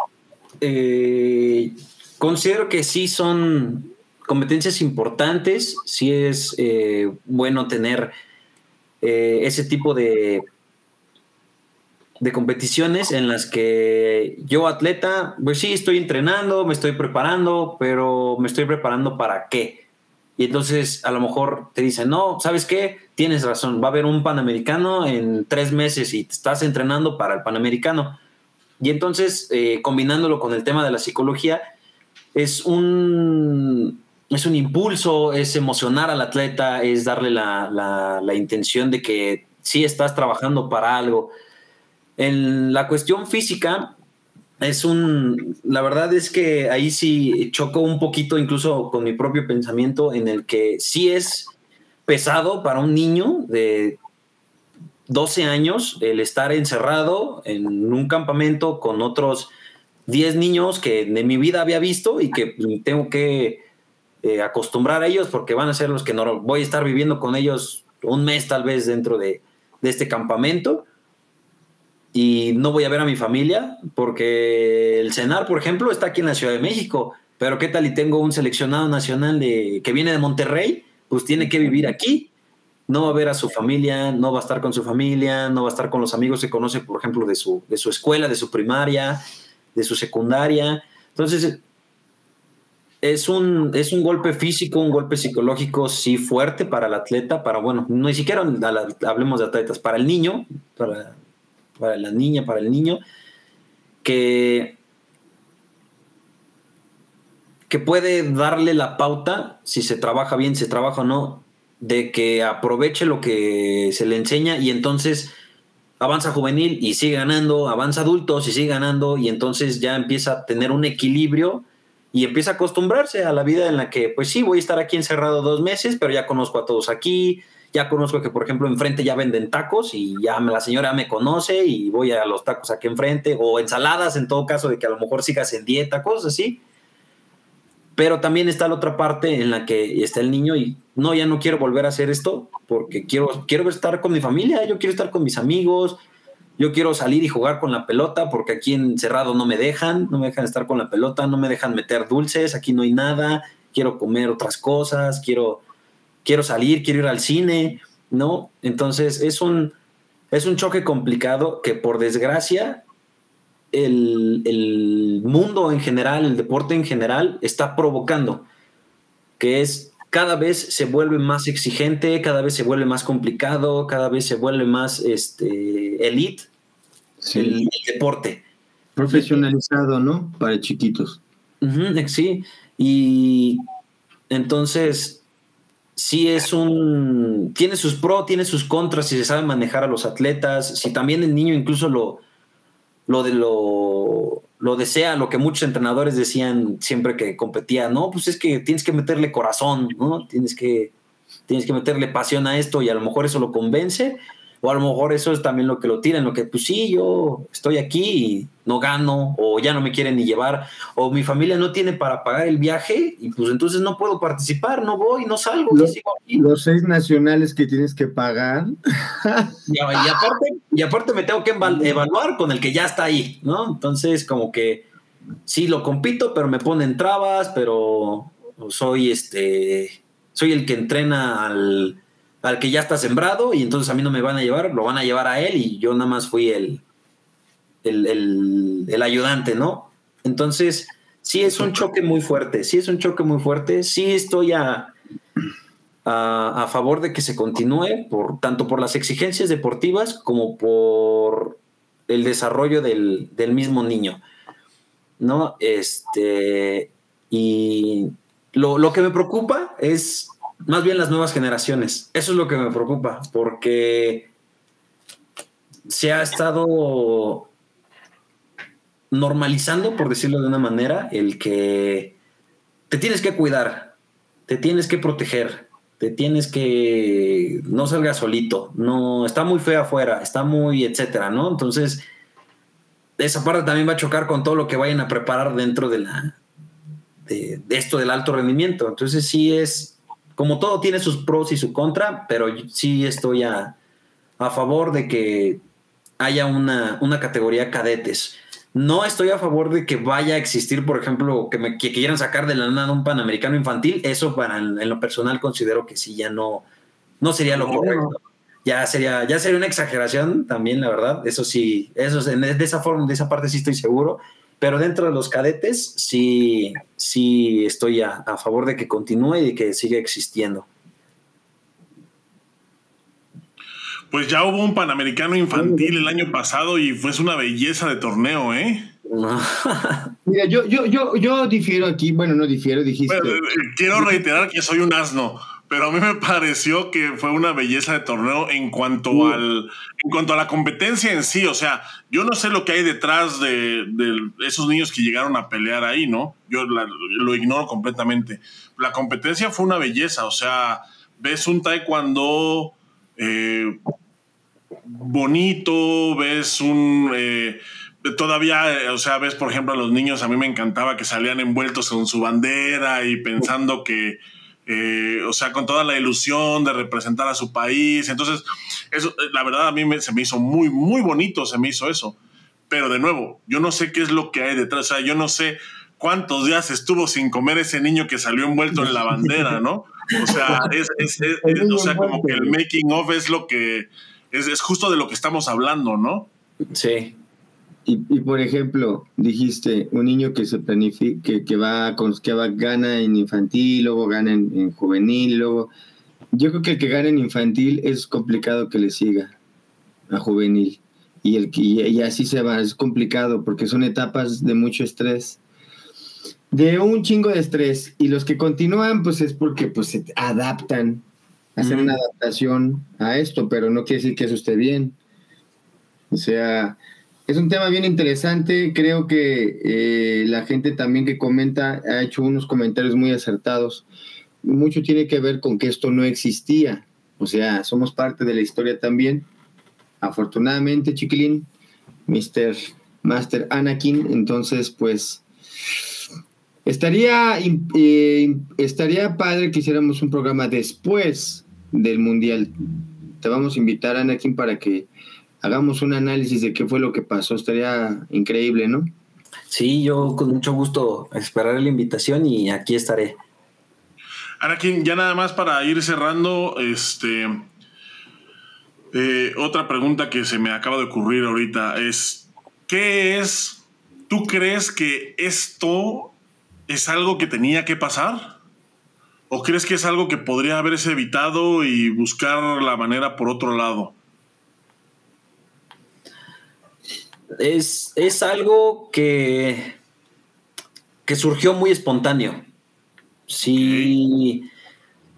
eh, considero que sí son competencias importantes, sí es eh, bueno tener eh, ese tipo de de competiciones en las que yo atleta, pues sí, estoy entrenando, me estoy preparando, pero me estoy preparando para qué. Y entonces a lo mejor te dicen, no, ¿sabes qué? Tienes razón, va a haber un Panamericano en tres meses y te estás entrenando para el Panamericano. Y entonces, eh, combinándolo con el tema de la psicología, es un, es un impulso, es emocionar al atleta, es darle la, la, intención de que sí estás trabajando para algo. En la cuestión física, es un, la verdad es que ahí sí chocó un poquito incluso con mi propio pensamiento en el que sí es pesado para un niño de 12 años el estar encerrado en un campamento con otros 10 niños que de mi vida había visto y que tengo que eh, acostumbrar a ellos porque van a ser los que no voy a estar viviendo con ellos un mes tal vez dentro de, de este campamento y no voy a ver a mi familia porque el CENAR, por ejemplo, está aquí en la Ciudad de México, pero ¿qué tal y tengo un seleccionado nacional de, que viene de Monterrey? Pues tiene que vivir aquí. No va a ver a su familia, no va a estar con su familia, no va a estar con los amigos que conoce, por ejemplo, de su, de su escuela, de su primaria, de su secundaria. Entonces, es un, es un golpe físico, un golpe psicológico, sí, fuerte para el atleta, para, bueno, ni siquiera hablemos de atletas, para el niño, para para la niña, para el niño, que, que puede darle la pauta, si se trabaja bien, si se trabaja o no, de que aproveche lo que se le enseña y entonces avanza juvenil y sigue ganando, avanza adultos y sigue ganando y entonces ya empieza a tener un equilibrio y empieza a acostumbrarse a la vida en la que, pues sí, voy a estar aquí encerrado dos meses, pero ya conozco a todos aquí, ya conozco que, por ejemplo, enfrente ya venden tacos y ya la señora me conoce y voy a los tacos aquí enfrente, o ensaladas en todo caso de que a lo mejor sigas en dieta, cosas así. Pero también está la otra parte en la que está el niño y no, ya no quiero volver a hacer esto porque quiero, quiero estar con mi familia, yo quiero estar con mis amigos, yo quiero salir y jugar con la pelota porque aquí encerrado no me dejan, no me dejan estar con la pelota, no me dejan meter dulces, aquí no hay nada, quiero comer otras cosas, quiero, quiero salir, quiero ir al cine, ¿no? Entonces es un, es un choque complicado que por desgracia el, el mundo en general, el deporte en general está provocando, que es cada vez se vuelve más exigente, cada vez se vuelve más complicado, cada vez se vuelve más este, elite el, deporte. Profesionalizado, ¿no? Para chiquitos. sí, y entonces sí es un... Tiene sus pros, tiene sus contras, si se sabe manejar a los atletas, si también el niño incluso lo, lo de lo lo desea, lo que muchos entrenadores decían siempre que competía, no, pues es que tienes que meterle corazón, ¿no? Tienes que, tienes que meterle pasión a esto y a lo mejor eso lo convence o a lo mejor eso es también lo que lo tiran, lo que pues sí, yo estoy aquí y no gano, o ya no me quieren ni llevar, o mi familia no tiene para pagar el viaje, y pues entonces no puedo participar, no voy, no salgo. Los, los seis nacionales que tienes que pagar. Y, aparte, y aparte me tengo que evaluar con el que ya está ahí, ¿no? Entonces como que sí lo compito, pero me ponen trabas, pero soy este, soy el que entrena al al que ya está sembrado y entonces a mí no me van a llevar, lo van a llevar a él y yo nada más fui el, el, ayudante, ¿no? Entonces, sí es un choque muy fuerte, sí es un choque muy fuerte, sí estoy a, a, favor de que se continúe, por, tanto por las exigencias deportivas como por el desarrollo del, del mismo niño, ¿no? Este, y lo, lo que me preocupa es más bien las nuevas generaciones. Eso es lo que me preocupa, porque se ha estado normalizando, por decirlo de una manera, el que te tienes que cuidar, te tienes que proteger, te tienes que no salgas solito, no está muy feo afuera, está muy etcétera, ¿no? Entonces, esa parte también va a chocar con todo lo que vayan a preparar dentro de la de esto del alto rendimiento. Entonces, sí es como todo tiene sus pros y su contra, pero sí estoy a, favor de que haya una, una, categoría cadetes. No estoy a favor de que vaya a existir, por ejemplo, que, me, que quieran sacar de la nada un panamericano infantil. Eso para en, lo personal considero que sí ya no, no sería lo correcto. Ya sería, ya sería una exageración también, la verdad. Eso sí, eso de esa forma, de esa parte sí estoy seguro. Pero dentro de los cadetes sí, sí estoy a, favor de que continúe y de que siga existiendo. Pues ya hubo un Panamericano infantil el año pasado y fue una belleza de torneo, ¿eh? Mira, yo, yo, yo, yo difiero aquí, bueno, no difiero, dijiste. Eh, quiero reiterar que soy un asno pero a mí me pareció que fue una belleza de torneo en cuanto al en cuanto a la competencia en sí, o sea, yo no sé lo que hay detrás de, esos niños que llegaron a pelear ahí, ¿no? Yo lo ignoro completamente. La competencia fue una belleza, o sea, ves un taekwondo eh, bonito, ves un eh, todavía, o sea, ves por ejemplo a los niños, a mí me encantaba que salían envueltos en su bandera y pensando que eh, o sea, con toda la ilusión de representar a su país. Entonces, eso, eh, la verdad, a mí se me hizo muy, muy bonito, se me hizo eso. Pero de nuevo, yo no sé qué es lo que hay detrás, o sea, yo no sé cuántos días estuvo sin comer ese niño que salió envuelto en la bandera, ¿no? O sea, es, o sea como que el making of es lo que, es, es justo de lo que estamos hablando, ¿no? Sí. Y, por ejemplo, dijiste un niño que se planifica, que, va con que va, gana en infantil, luego gana en, juvenil, luego. Yo creo que el que gana en infantil es complicado que le siga a juvenil. Y, el que, y así se va, es complicado porque son etapas de mucho estrés. De un chingo de estrés. Y los que continúan, pues es porque pues, se adaptan hacer una adaptación a esto, pero no quiere decir que eso esté bien. O sea, es un tema bien interesante. Creo que eh, la gente también que comenta ha hecho unos comentarios muy acertados. Mucho tiene que ver con que esto no existía. O sea, somos parte de la historia también. Afortunadamente, chiquilín, Mr. Master Anakin. Entonces, pues, estaría, eh, estaría padre que hiciéramos un programa después del Mundial. Te vamos a invitar, Anakin, para que hagamos un análisis de qué fue lo que pasó. Estaría increíble, ¿no? Sí, yo con mucho gusto esperaré la invitación y aquí estaré. Anakin, ya nada más para ir cerrando, este, eh, otra pregunta que se me acaba de ocurrir ahorita es, ¿qué es, tú crees que esto es algo que tenía que pasar? ¿O crees que es algo que podría haberse evitado y buscar la manera por otro lado? Es, es algo que, que surgió muy espontáneo. Sí,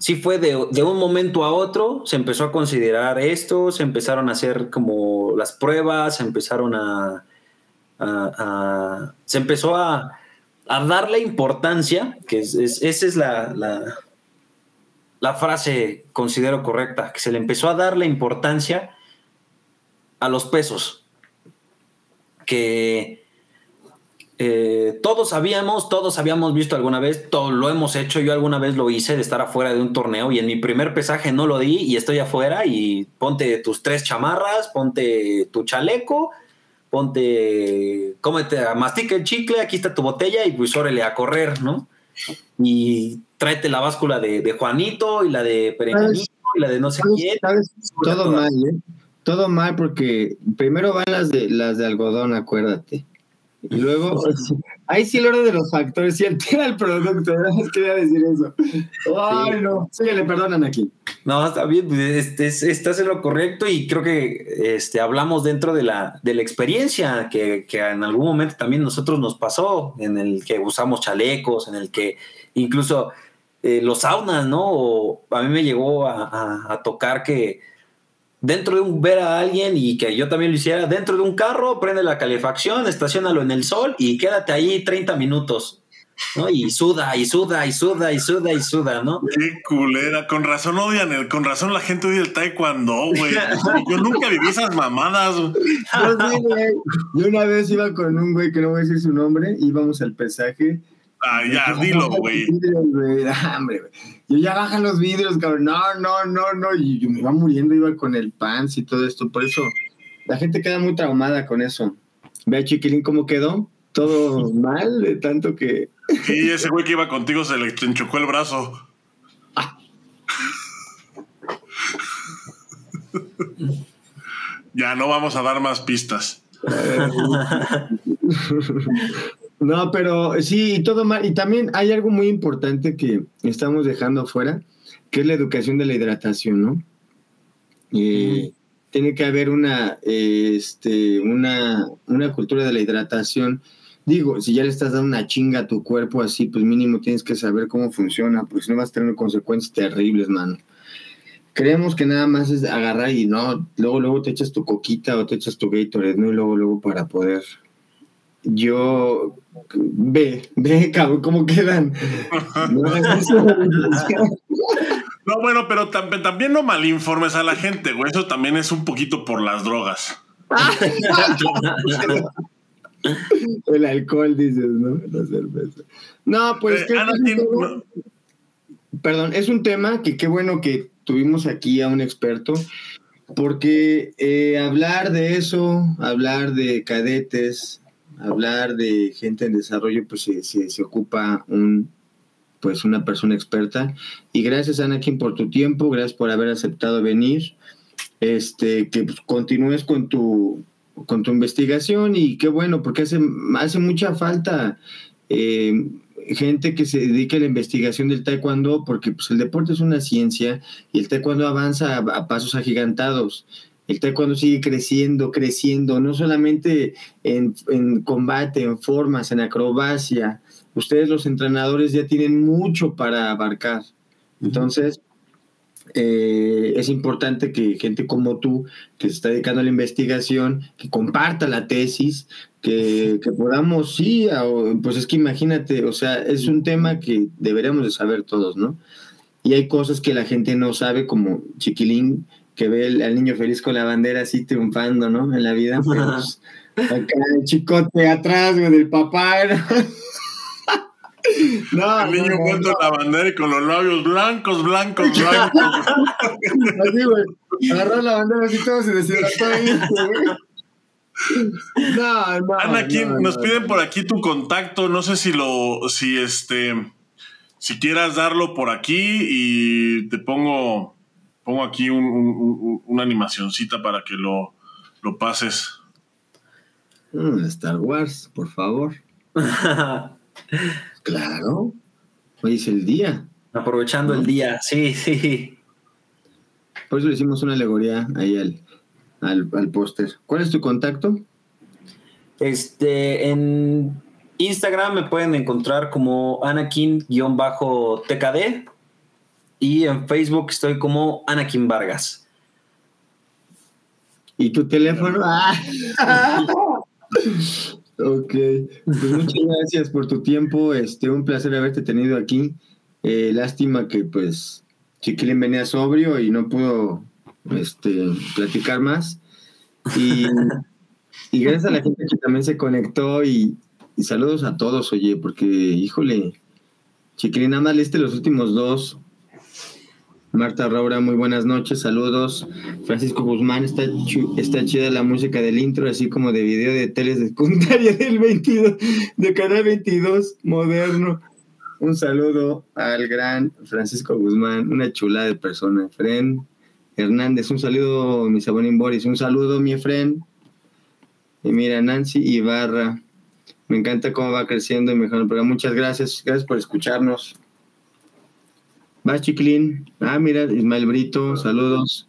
sí fue de, un momento a otro, se empezó a considerar esto, se empezaron a hacer como las pruebas, se empezaron a, se empezó a, a darle importancia, que esa es la, la, la, frase considero correcta, que se le empezó a darle importancia a los pesos, que eh, todos sabíamos, todos habíamos visto alguna vez, todo lo hemos hecho, yo alguna vez lo hice de estar afuera de un torneo y en mi primer pesaje no lo di y estoy afuera y ponte tus tres chamarras, ponte tu chaleco, ponte, cómete, mastica el chicle, aquí está tu botella y pues órale a correr, ¿no? Y tráete la báscula de, Juanito y la de Perenganito y la de no sé quién. Todo mal, ¿eh? Todo mal porque primero van las de, las de algodón, acuérdate. Y luego, ahí sí el orden de los factores, sí altera el producto, ¿verdad? quería decir eso. Ay, no, sí, le perdonan aquí. No, está bien, este, estás en lo correcto y creo que este, hablamos dentro de la, de la experiencia que, que, en algún momento también nosotros nos pasó, en el que usamos chalecos, en el que incluso eh, los saunas, ¿no? a mí me llegó a tocar que dentro de un ver a alguien y que yo también lo hiciera, dentro de un carro, prende la calefacción, estacionalo en el sol y quédate ahí 30 minutos. ¿no? Y suda, y suda, y suda, y suda, y suda, ¿no? Qué culera. Con razón odian el, con razón la gente odia el taekwondo, güey. Yo nunca viví esas mamadas. Yo una vez iba con un güey que no voy a decir su nombre, íbamos al pesaje Ah, ya, dilo, güey. Yo ya bajan los vidrios, cabrón. No, no, no, no. Y yo me iba muriendo, iba con el pants y todo esto. Por eso la gente queda muy traumada con eso. Ve a Chiquilín cómo quedó. Todo mal, de tanto que. Sí, ese güey que iba contigo se le enchocó el brazo. ya, no vamos a dar más pistas. No, pero sí, y todo mal. Y también hay algo muy importante que estamos dejando afuera, que es la educación de la hidratación, ¿no? Eh, tiene que haber una, este, una, una cultura de la hidratación. Digo, si ya le estás dando una chinga a tu cuerpo así, pues mínimo tienes que saber cómo funciona, porque si no vas a tener consecuencias terribles, mano. Creemos que nada más es agarrar y no, luego, luego te echas tu coquita o te echas tu Gatorade, ¿no? Y luego, luego para poder yo ve, ve, cabrón, cómo quedan. No, bueno, pero también, no malinformes a la gente, güey. Eso también es un poquito por las drogas. El alcohol, dices, ¿no? La cerveza. No, pues. Eh, perdón, es un tema que qué bueno que tuvimos aquí a un experto, porque eh, hablar de eso, hablar de cadetes, hablar de gente en desarrollo, pues se, se, ocupa un, pues una persona experta. Y gracias, Anakin, por tu tiempo, gracias por haber aceptado venir. Este, que pues, continúes con tu, con tu investigación y qué bueno, porque hace, hace mucha falta eh, gente que se dedique a la investigación del taekwondo, porque pues, el deporte es una ciencia y el taekwondo avanza a pasos agigantados el taekwondo sigue creciendo, creciendo, no solamente en, combate, en formas, en acrobacia. Ustedes los entrenadores ya tienen mucho para abarcar. Entonces, eh, es importante que gente como tú, que se está dedicando a la investigación, que comparta la tesis, que, que podamos, sí, pues es que imagínate, o sea, es un tema que deberíamos de saber todos, ¿no? Y hay cosas que la gente no sabe, como Chiquilín, que ve al niño feliz con la bandera así triunfando, ¿no? En la vida. Pues, acá el chicote atrás, del papá. No, el niño envuelto en la bandera y con los labios blancos, blancos, blancos. así, güey. Agarró la bandera así todo se deshidrató ahí, No, no. Ana, aquí nos piden por aquí tu contacto. No sé si lo, si este, si quieras darlo por aquí y te pongo, pongo aquí una animacioncita para que lo, lo pases. Mm, Star Wars, por favor. claro. Hoy es el día. Aprovechando el día, sí, sí. Por eso le hicimos una alegoría ahí al, al, al póster. ¿Cuál es tu contacto? Este, en Instagram me pueden encontrar como Anakin-TKD y en Facebook estoy como Anakin Vargas. ¿Y tu teléfono? ok, pues muchas gracias por tu tiempo. Este, un placer haberte tenido aquí. Eh, lástima que pues Chiquilín venía sobrio y no pudo este, platicar más. Y, gracias a la gente que también se conectó y, saludos a todos, oye, porque, híjole, Chiquilín, nada más leíste los últimos dos. Marta Raura, muy buenas noches, saludos. Francisco Guzmán, está, está chida la música del intro, así como de video de teles de secundaria del 22, de Canal 22, moderno. Un saludo al gran Francisco Guzmán, una chula de persona. Fren Hernández, un saludo, mi Sabonín Boris, un saludo, mi friend. Y mira, Nancy Ibarra, me encanta cómo va creciendo y mejorando el programa. Muchas gracias, gracias por escucharnos. Va, Chiquilín. Ah, mira, Ismael Brito, saludos.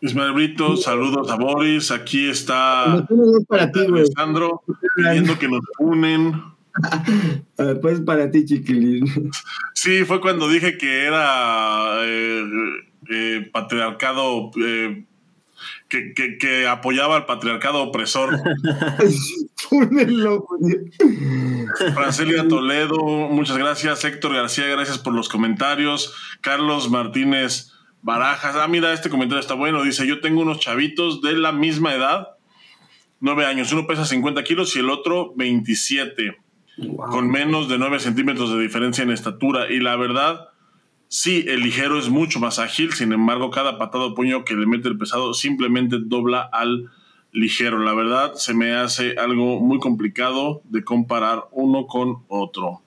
Ismael Brito, saludos a Boris. Aquí está para ti, Alejandro pidiendo que nos unen. pues para ti, Chiquilín. Sí, fue cuando dije que era eh, eh, patriarcado eh, que, apoyaba al patriarcado opresor. Francelia Toledo, muchas gracias. Héctor García, gracias por los comentarios. Carlos Martínez Barajas, ah, mira, este comentario está bueno. Dice: Yo tengo unos chavitos de la misma edad, nueve años. Uno pesa 50 kilos y el otro 27, con menos de 9 centímetros de diferencia en estatura. Y la verdad Sí, el ligero es mucho más ágil, sin embargo, cada patada o puño que le mete el pesado simplemente dobla al ligero. La verdad, se me hace algo muy complicado de comparar uno con otro.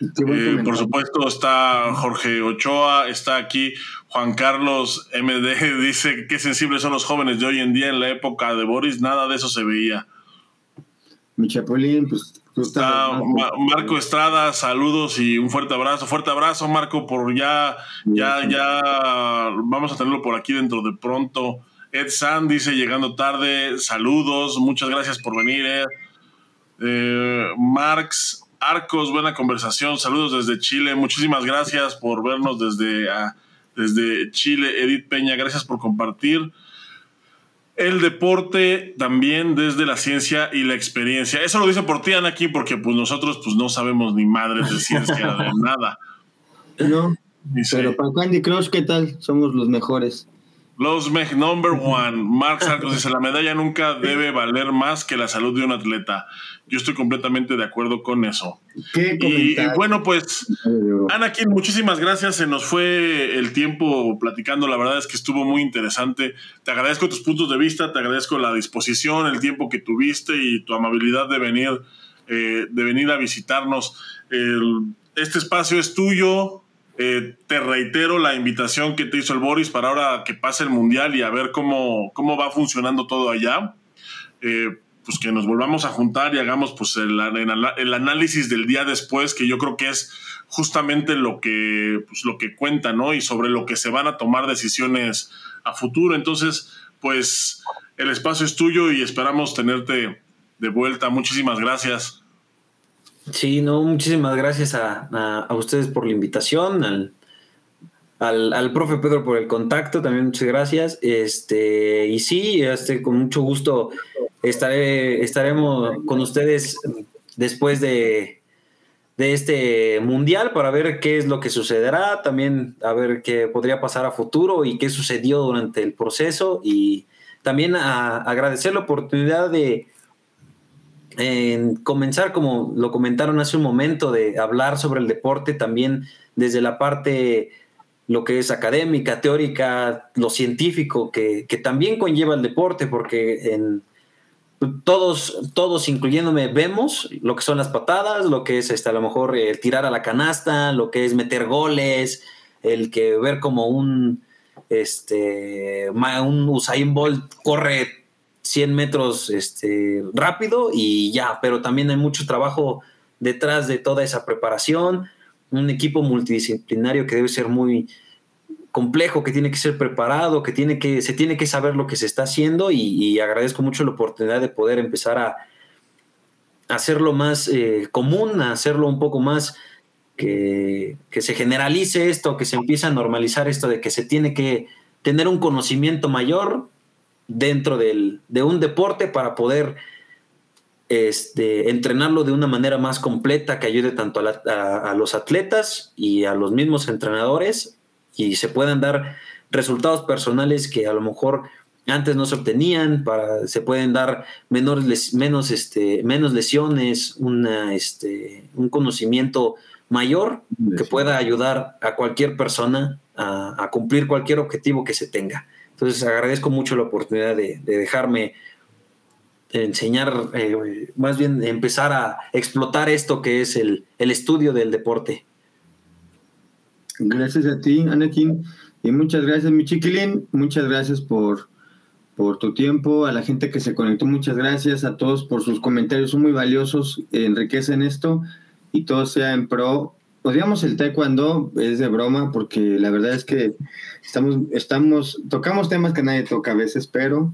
Eh, por supuesto, está Jorge Ochoa, está aquí Juan Carlos MD, dice que sensibles son los jóvenes de hoy en día en la época de Boris, nada de eso se veía. Mi Chapulín, pues Está Marco Estrada, saludos y un fuerte abrazo. Fuerte abrazo, Marco, por ya, ya, ya vamos a tenerlo por aquí dentro de pronto. Ed San dice llegando tarde, saludos, muchas gracias por venir. Ed. Eh, Marx Arcos, buena conversación, saludos desde Chile, muchísimas gracias por vernos desde, ah, desde Chile. Edith Peña, gracias por compartir el deporte también desde la ciencia y la experiencia. Eso lo dice por ti, Anakin, porque pues nosotros pues no sabemos ni madres de ciencia de nada. No, pero para Candy Crush, ¿qué tal? Somos los mejores. Los Meg number one. Mark Sarkos dice, la medalla nunca debe valer más que la salud de un atleta. Yo estoy completamente de acuerdo con eso. Y, bueno, pues, Anakin, muchísimas gracias. Se nos fue el tiempo platicando. La verdad es que estuvo muy interesante. Te agradezco tus puntos de vista, te agradezco la disposición, el tiempo que tuviste y tu amabilidad de venir, eh, de venir a visitarnos. este espacio es tuyo eh, te reitero la invitación que te hizo el Boris para ahora que pase el Mundial y a ver cómo, cómo va funcionando todo allá. Eh, pues que nos volvamos a juntar y hagamos pues el, el, análisis del día después, que yo creo que es justamente lo que, pues, lo que cuenta, ¿no? Y sobre lo que se van a tomar decisiones a futuro. Entonces, pues el espacio es tuyo y esperamos tenerte de vuelta. Muchísimas gracias. Sí, no, muchísimas gracias a, ustedes por la invitación, al, al, profe Pedro por el contacto, también muchas gracias. Este, y sí, este, con mucho gusto estaré, estaremos con ustedes después de, de este mundial para ver qué es lo que sucederá, también a ver qué podría pasar a futuro y qué sucedió durante el proceso. Y también a, agradecer la oportunidad de comenzar, como lo comentaron hace un momento, de hablar sobre el deporte también desde la parte lo que es académica, teórica, lo científico, que, también conlleva el deporte, porque en, todos, todos, incluyéndome, vemos lo que son las patadas, lo que es este, a lo mejor el tirar a la canasta, lo que es meter goles, el que ver como un, este, un Usain Bolt corre 100 metros este, rápido y ya, pero también hay mucho trabajo detrás de toda esa preparación, un equipo multidisciplinario que debe ser muy complejo, que tiene que ser preparado, que, tiene que se tiene que saber lo que se está haciendo y, agradezco mucho la oportunidad de poder empezar a, hacerlo más eh, común, a hacerlo un poco más que, que, se generalice esto, que se empiece a normalizar esto de que se tiene que tener un conocimiento mayor dentro del, de un deporte para poder este, entrenarlo de una manera más completa que ayude tanto a, los atletas y a los mismos entrenadores y se puedan dar resultados personales que a lo mejor antes no se obtenían, para, se pueden dar menores, menos, este, menos lesiones, una, este, un conocimiento mayor que pueda ayudar a cualquier persona a, cumplir cualquier objetivo que se tenga. Entonces agradezco mucho la oportunidad de, dejarme enseñar, eh, más bien empezar a explotar esto que es el, estudio del deporte. Gracias a ti, Anakin, y muchas gracias, mi chiquilín, muchas gracias por, por tu tiempo, a la gente que se conectó, muchas gracias a todos por sus comentarios, son muy valiosos, enriquecen esto y todo sea en pro. Odiamos el taekwondo, es de broma, porque la verdad es que estamos, estamos, tocamos temas que nadie toca a veces, pero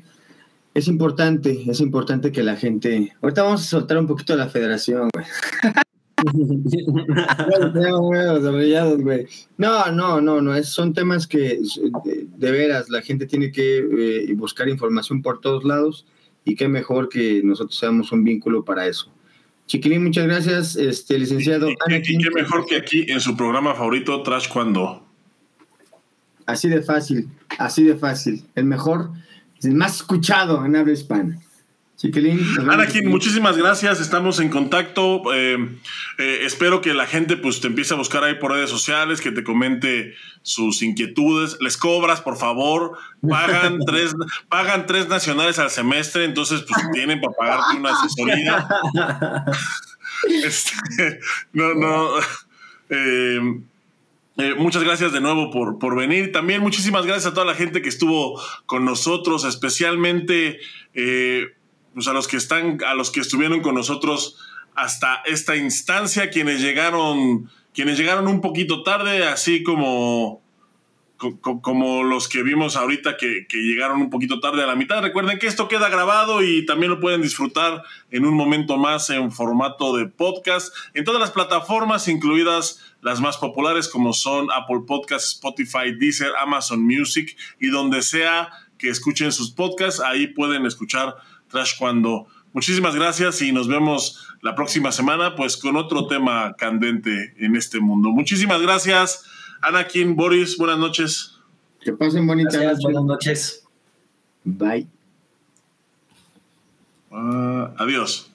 es importante, es importante que la gente. Ahorita vamos a soltar un poquito la federación, güey. no, no, no, no, es, son temas que de, veras la gente tiene que eh, buscar información por todos lados y qué mejor que nosotros seamos un vínculo para eso. Chiquilín, muchas gracias, este licenciado. Y, qué mejor que aquí en su programa favorito, Trash Cuando. Así de fácil, así de fácil. El mejor, el más escuchado en habla hispana. Anakin, muchísimas gracias. Estamos en contacto. Eh, eh, espero que la gente pues, te empiece a buscar ahí por redes sociales, que te comente sus inquietudes. Les cobras, por favor. Pagan tres, pagan tres nacionales al semestre, entonces pues tienen para pagarte una asesoría. Este, no, no. Eh, muchas gracias de nuevo por, por venir. También muchísimas gracias a toda la gente que estuvo con nosotros, especialmente pues a los que están, a los que estuvieron con nosotros hasta esta instancia, quienes llegaron, quienes llegaron un poquito tarde, así como, como los que vimos ahorita que, que, llegaron un poquito tarde a la mitad. Recuerden que esto queda grabado y también lo pueden disfrutar en un momento más en formato de podcast en todas las plataformas, incluidas las más populares como son Apple Podcasts, Spotify, Deezer, Amazon Music y donde sea que escuchen sus podcasts, ahí pueden escuchar Trash Cuando. Muchísimas gracias y nos vemos la próxima semana, pues con otro tema candente en este mundo. Muchísimas gracias, Anakin, Boris, buenas noches. Que pasen bonitas noches. Buenas noches. Bye. Ah, adiós.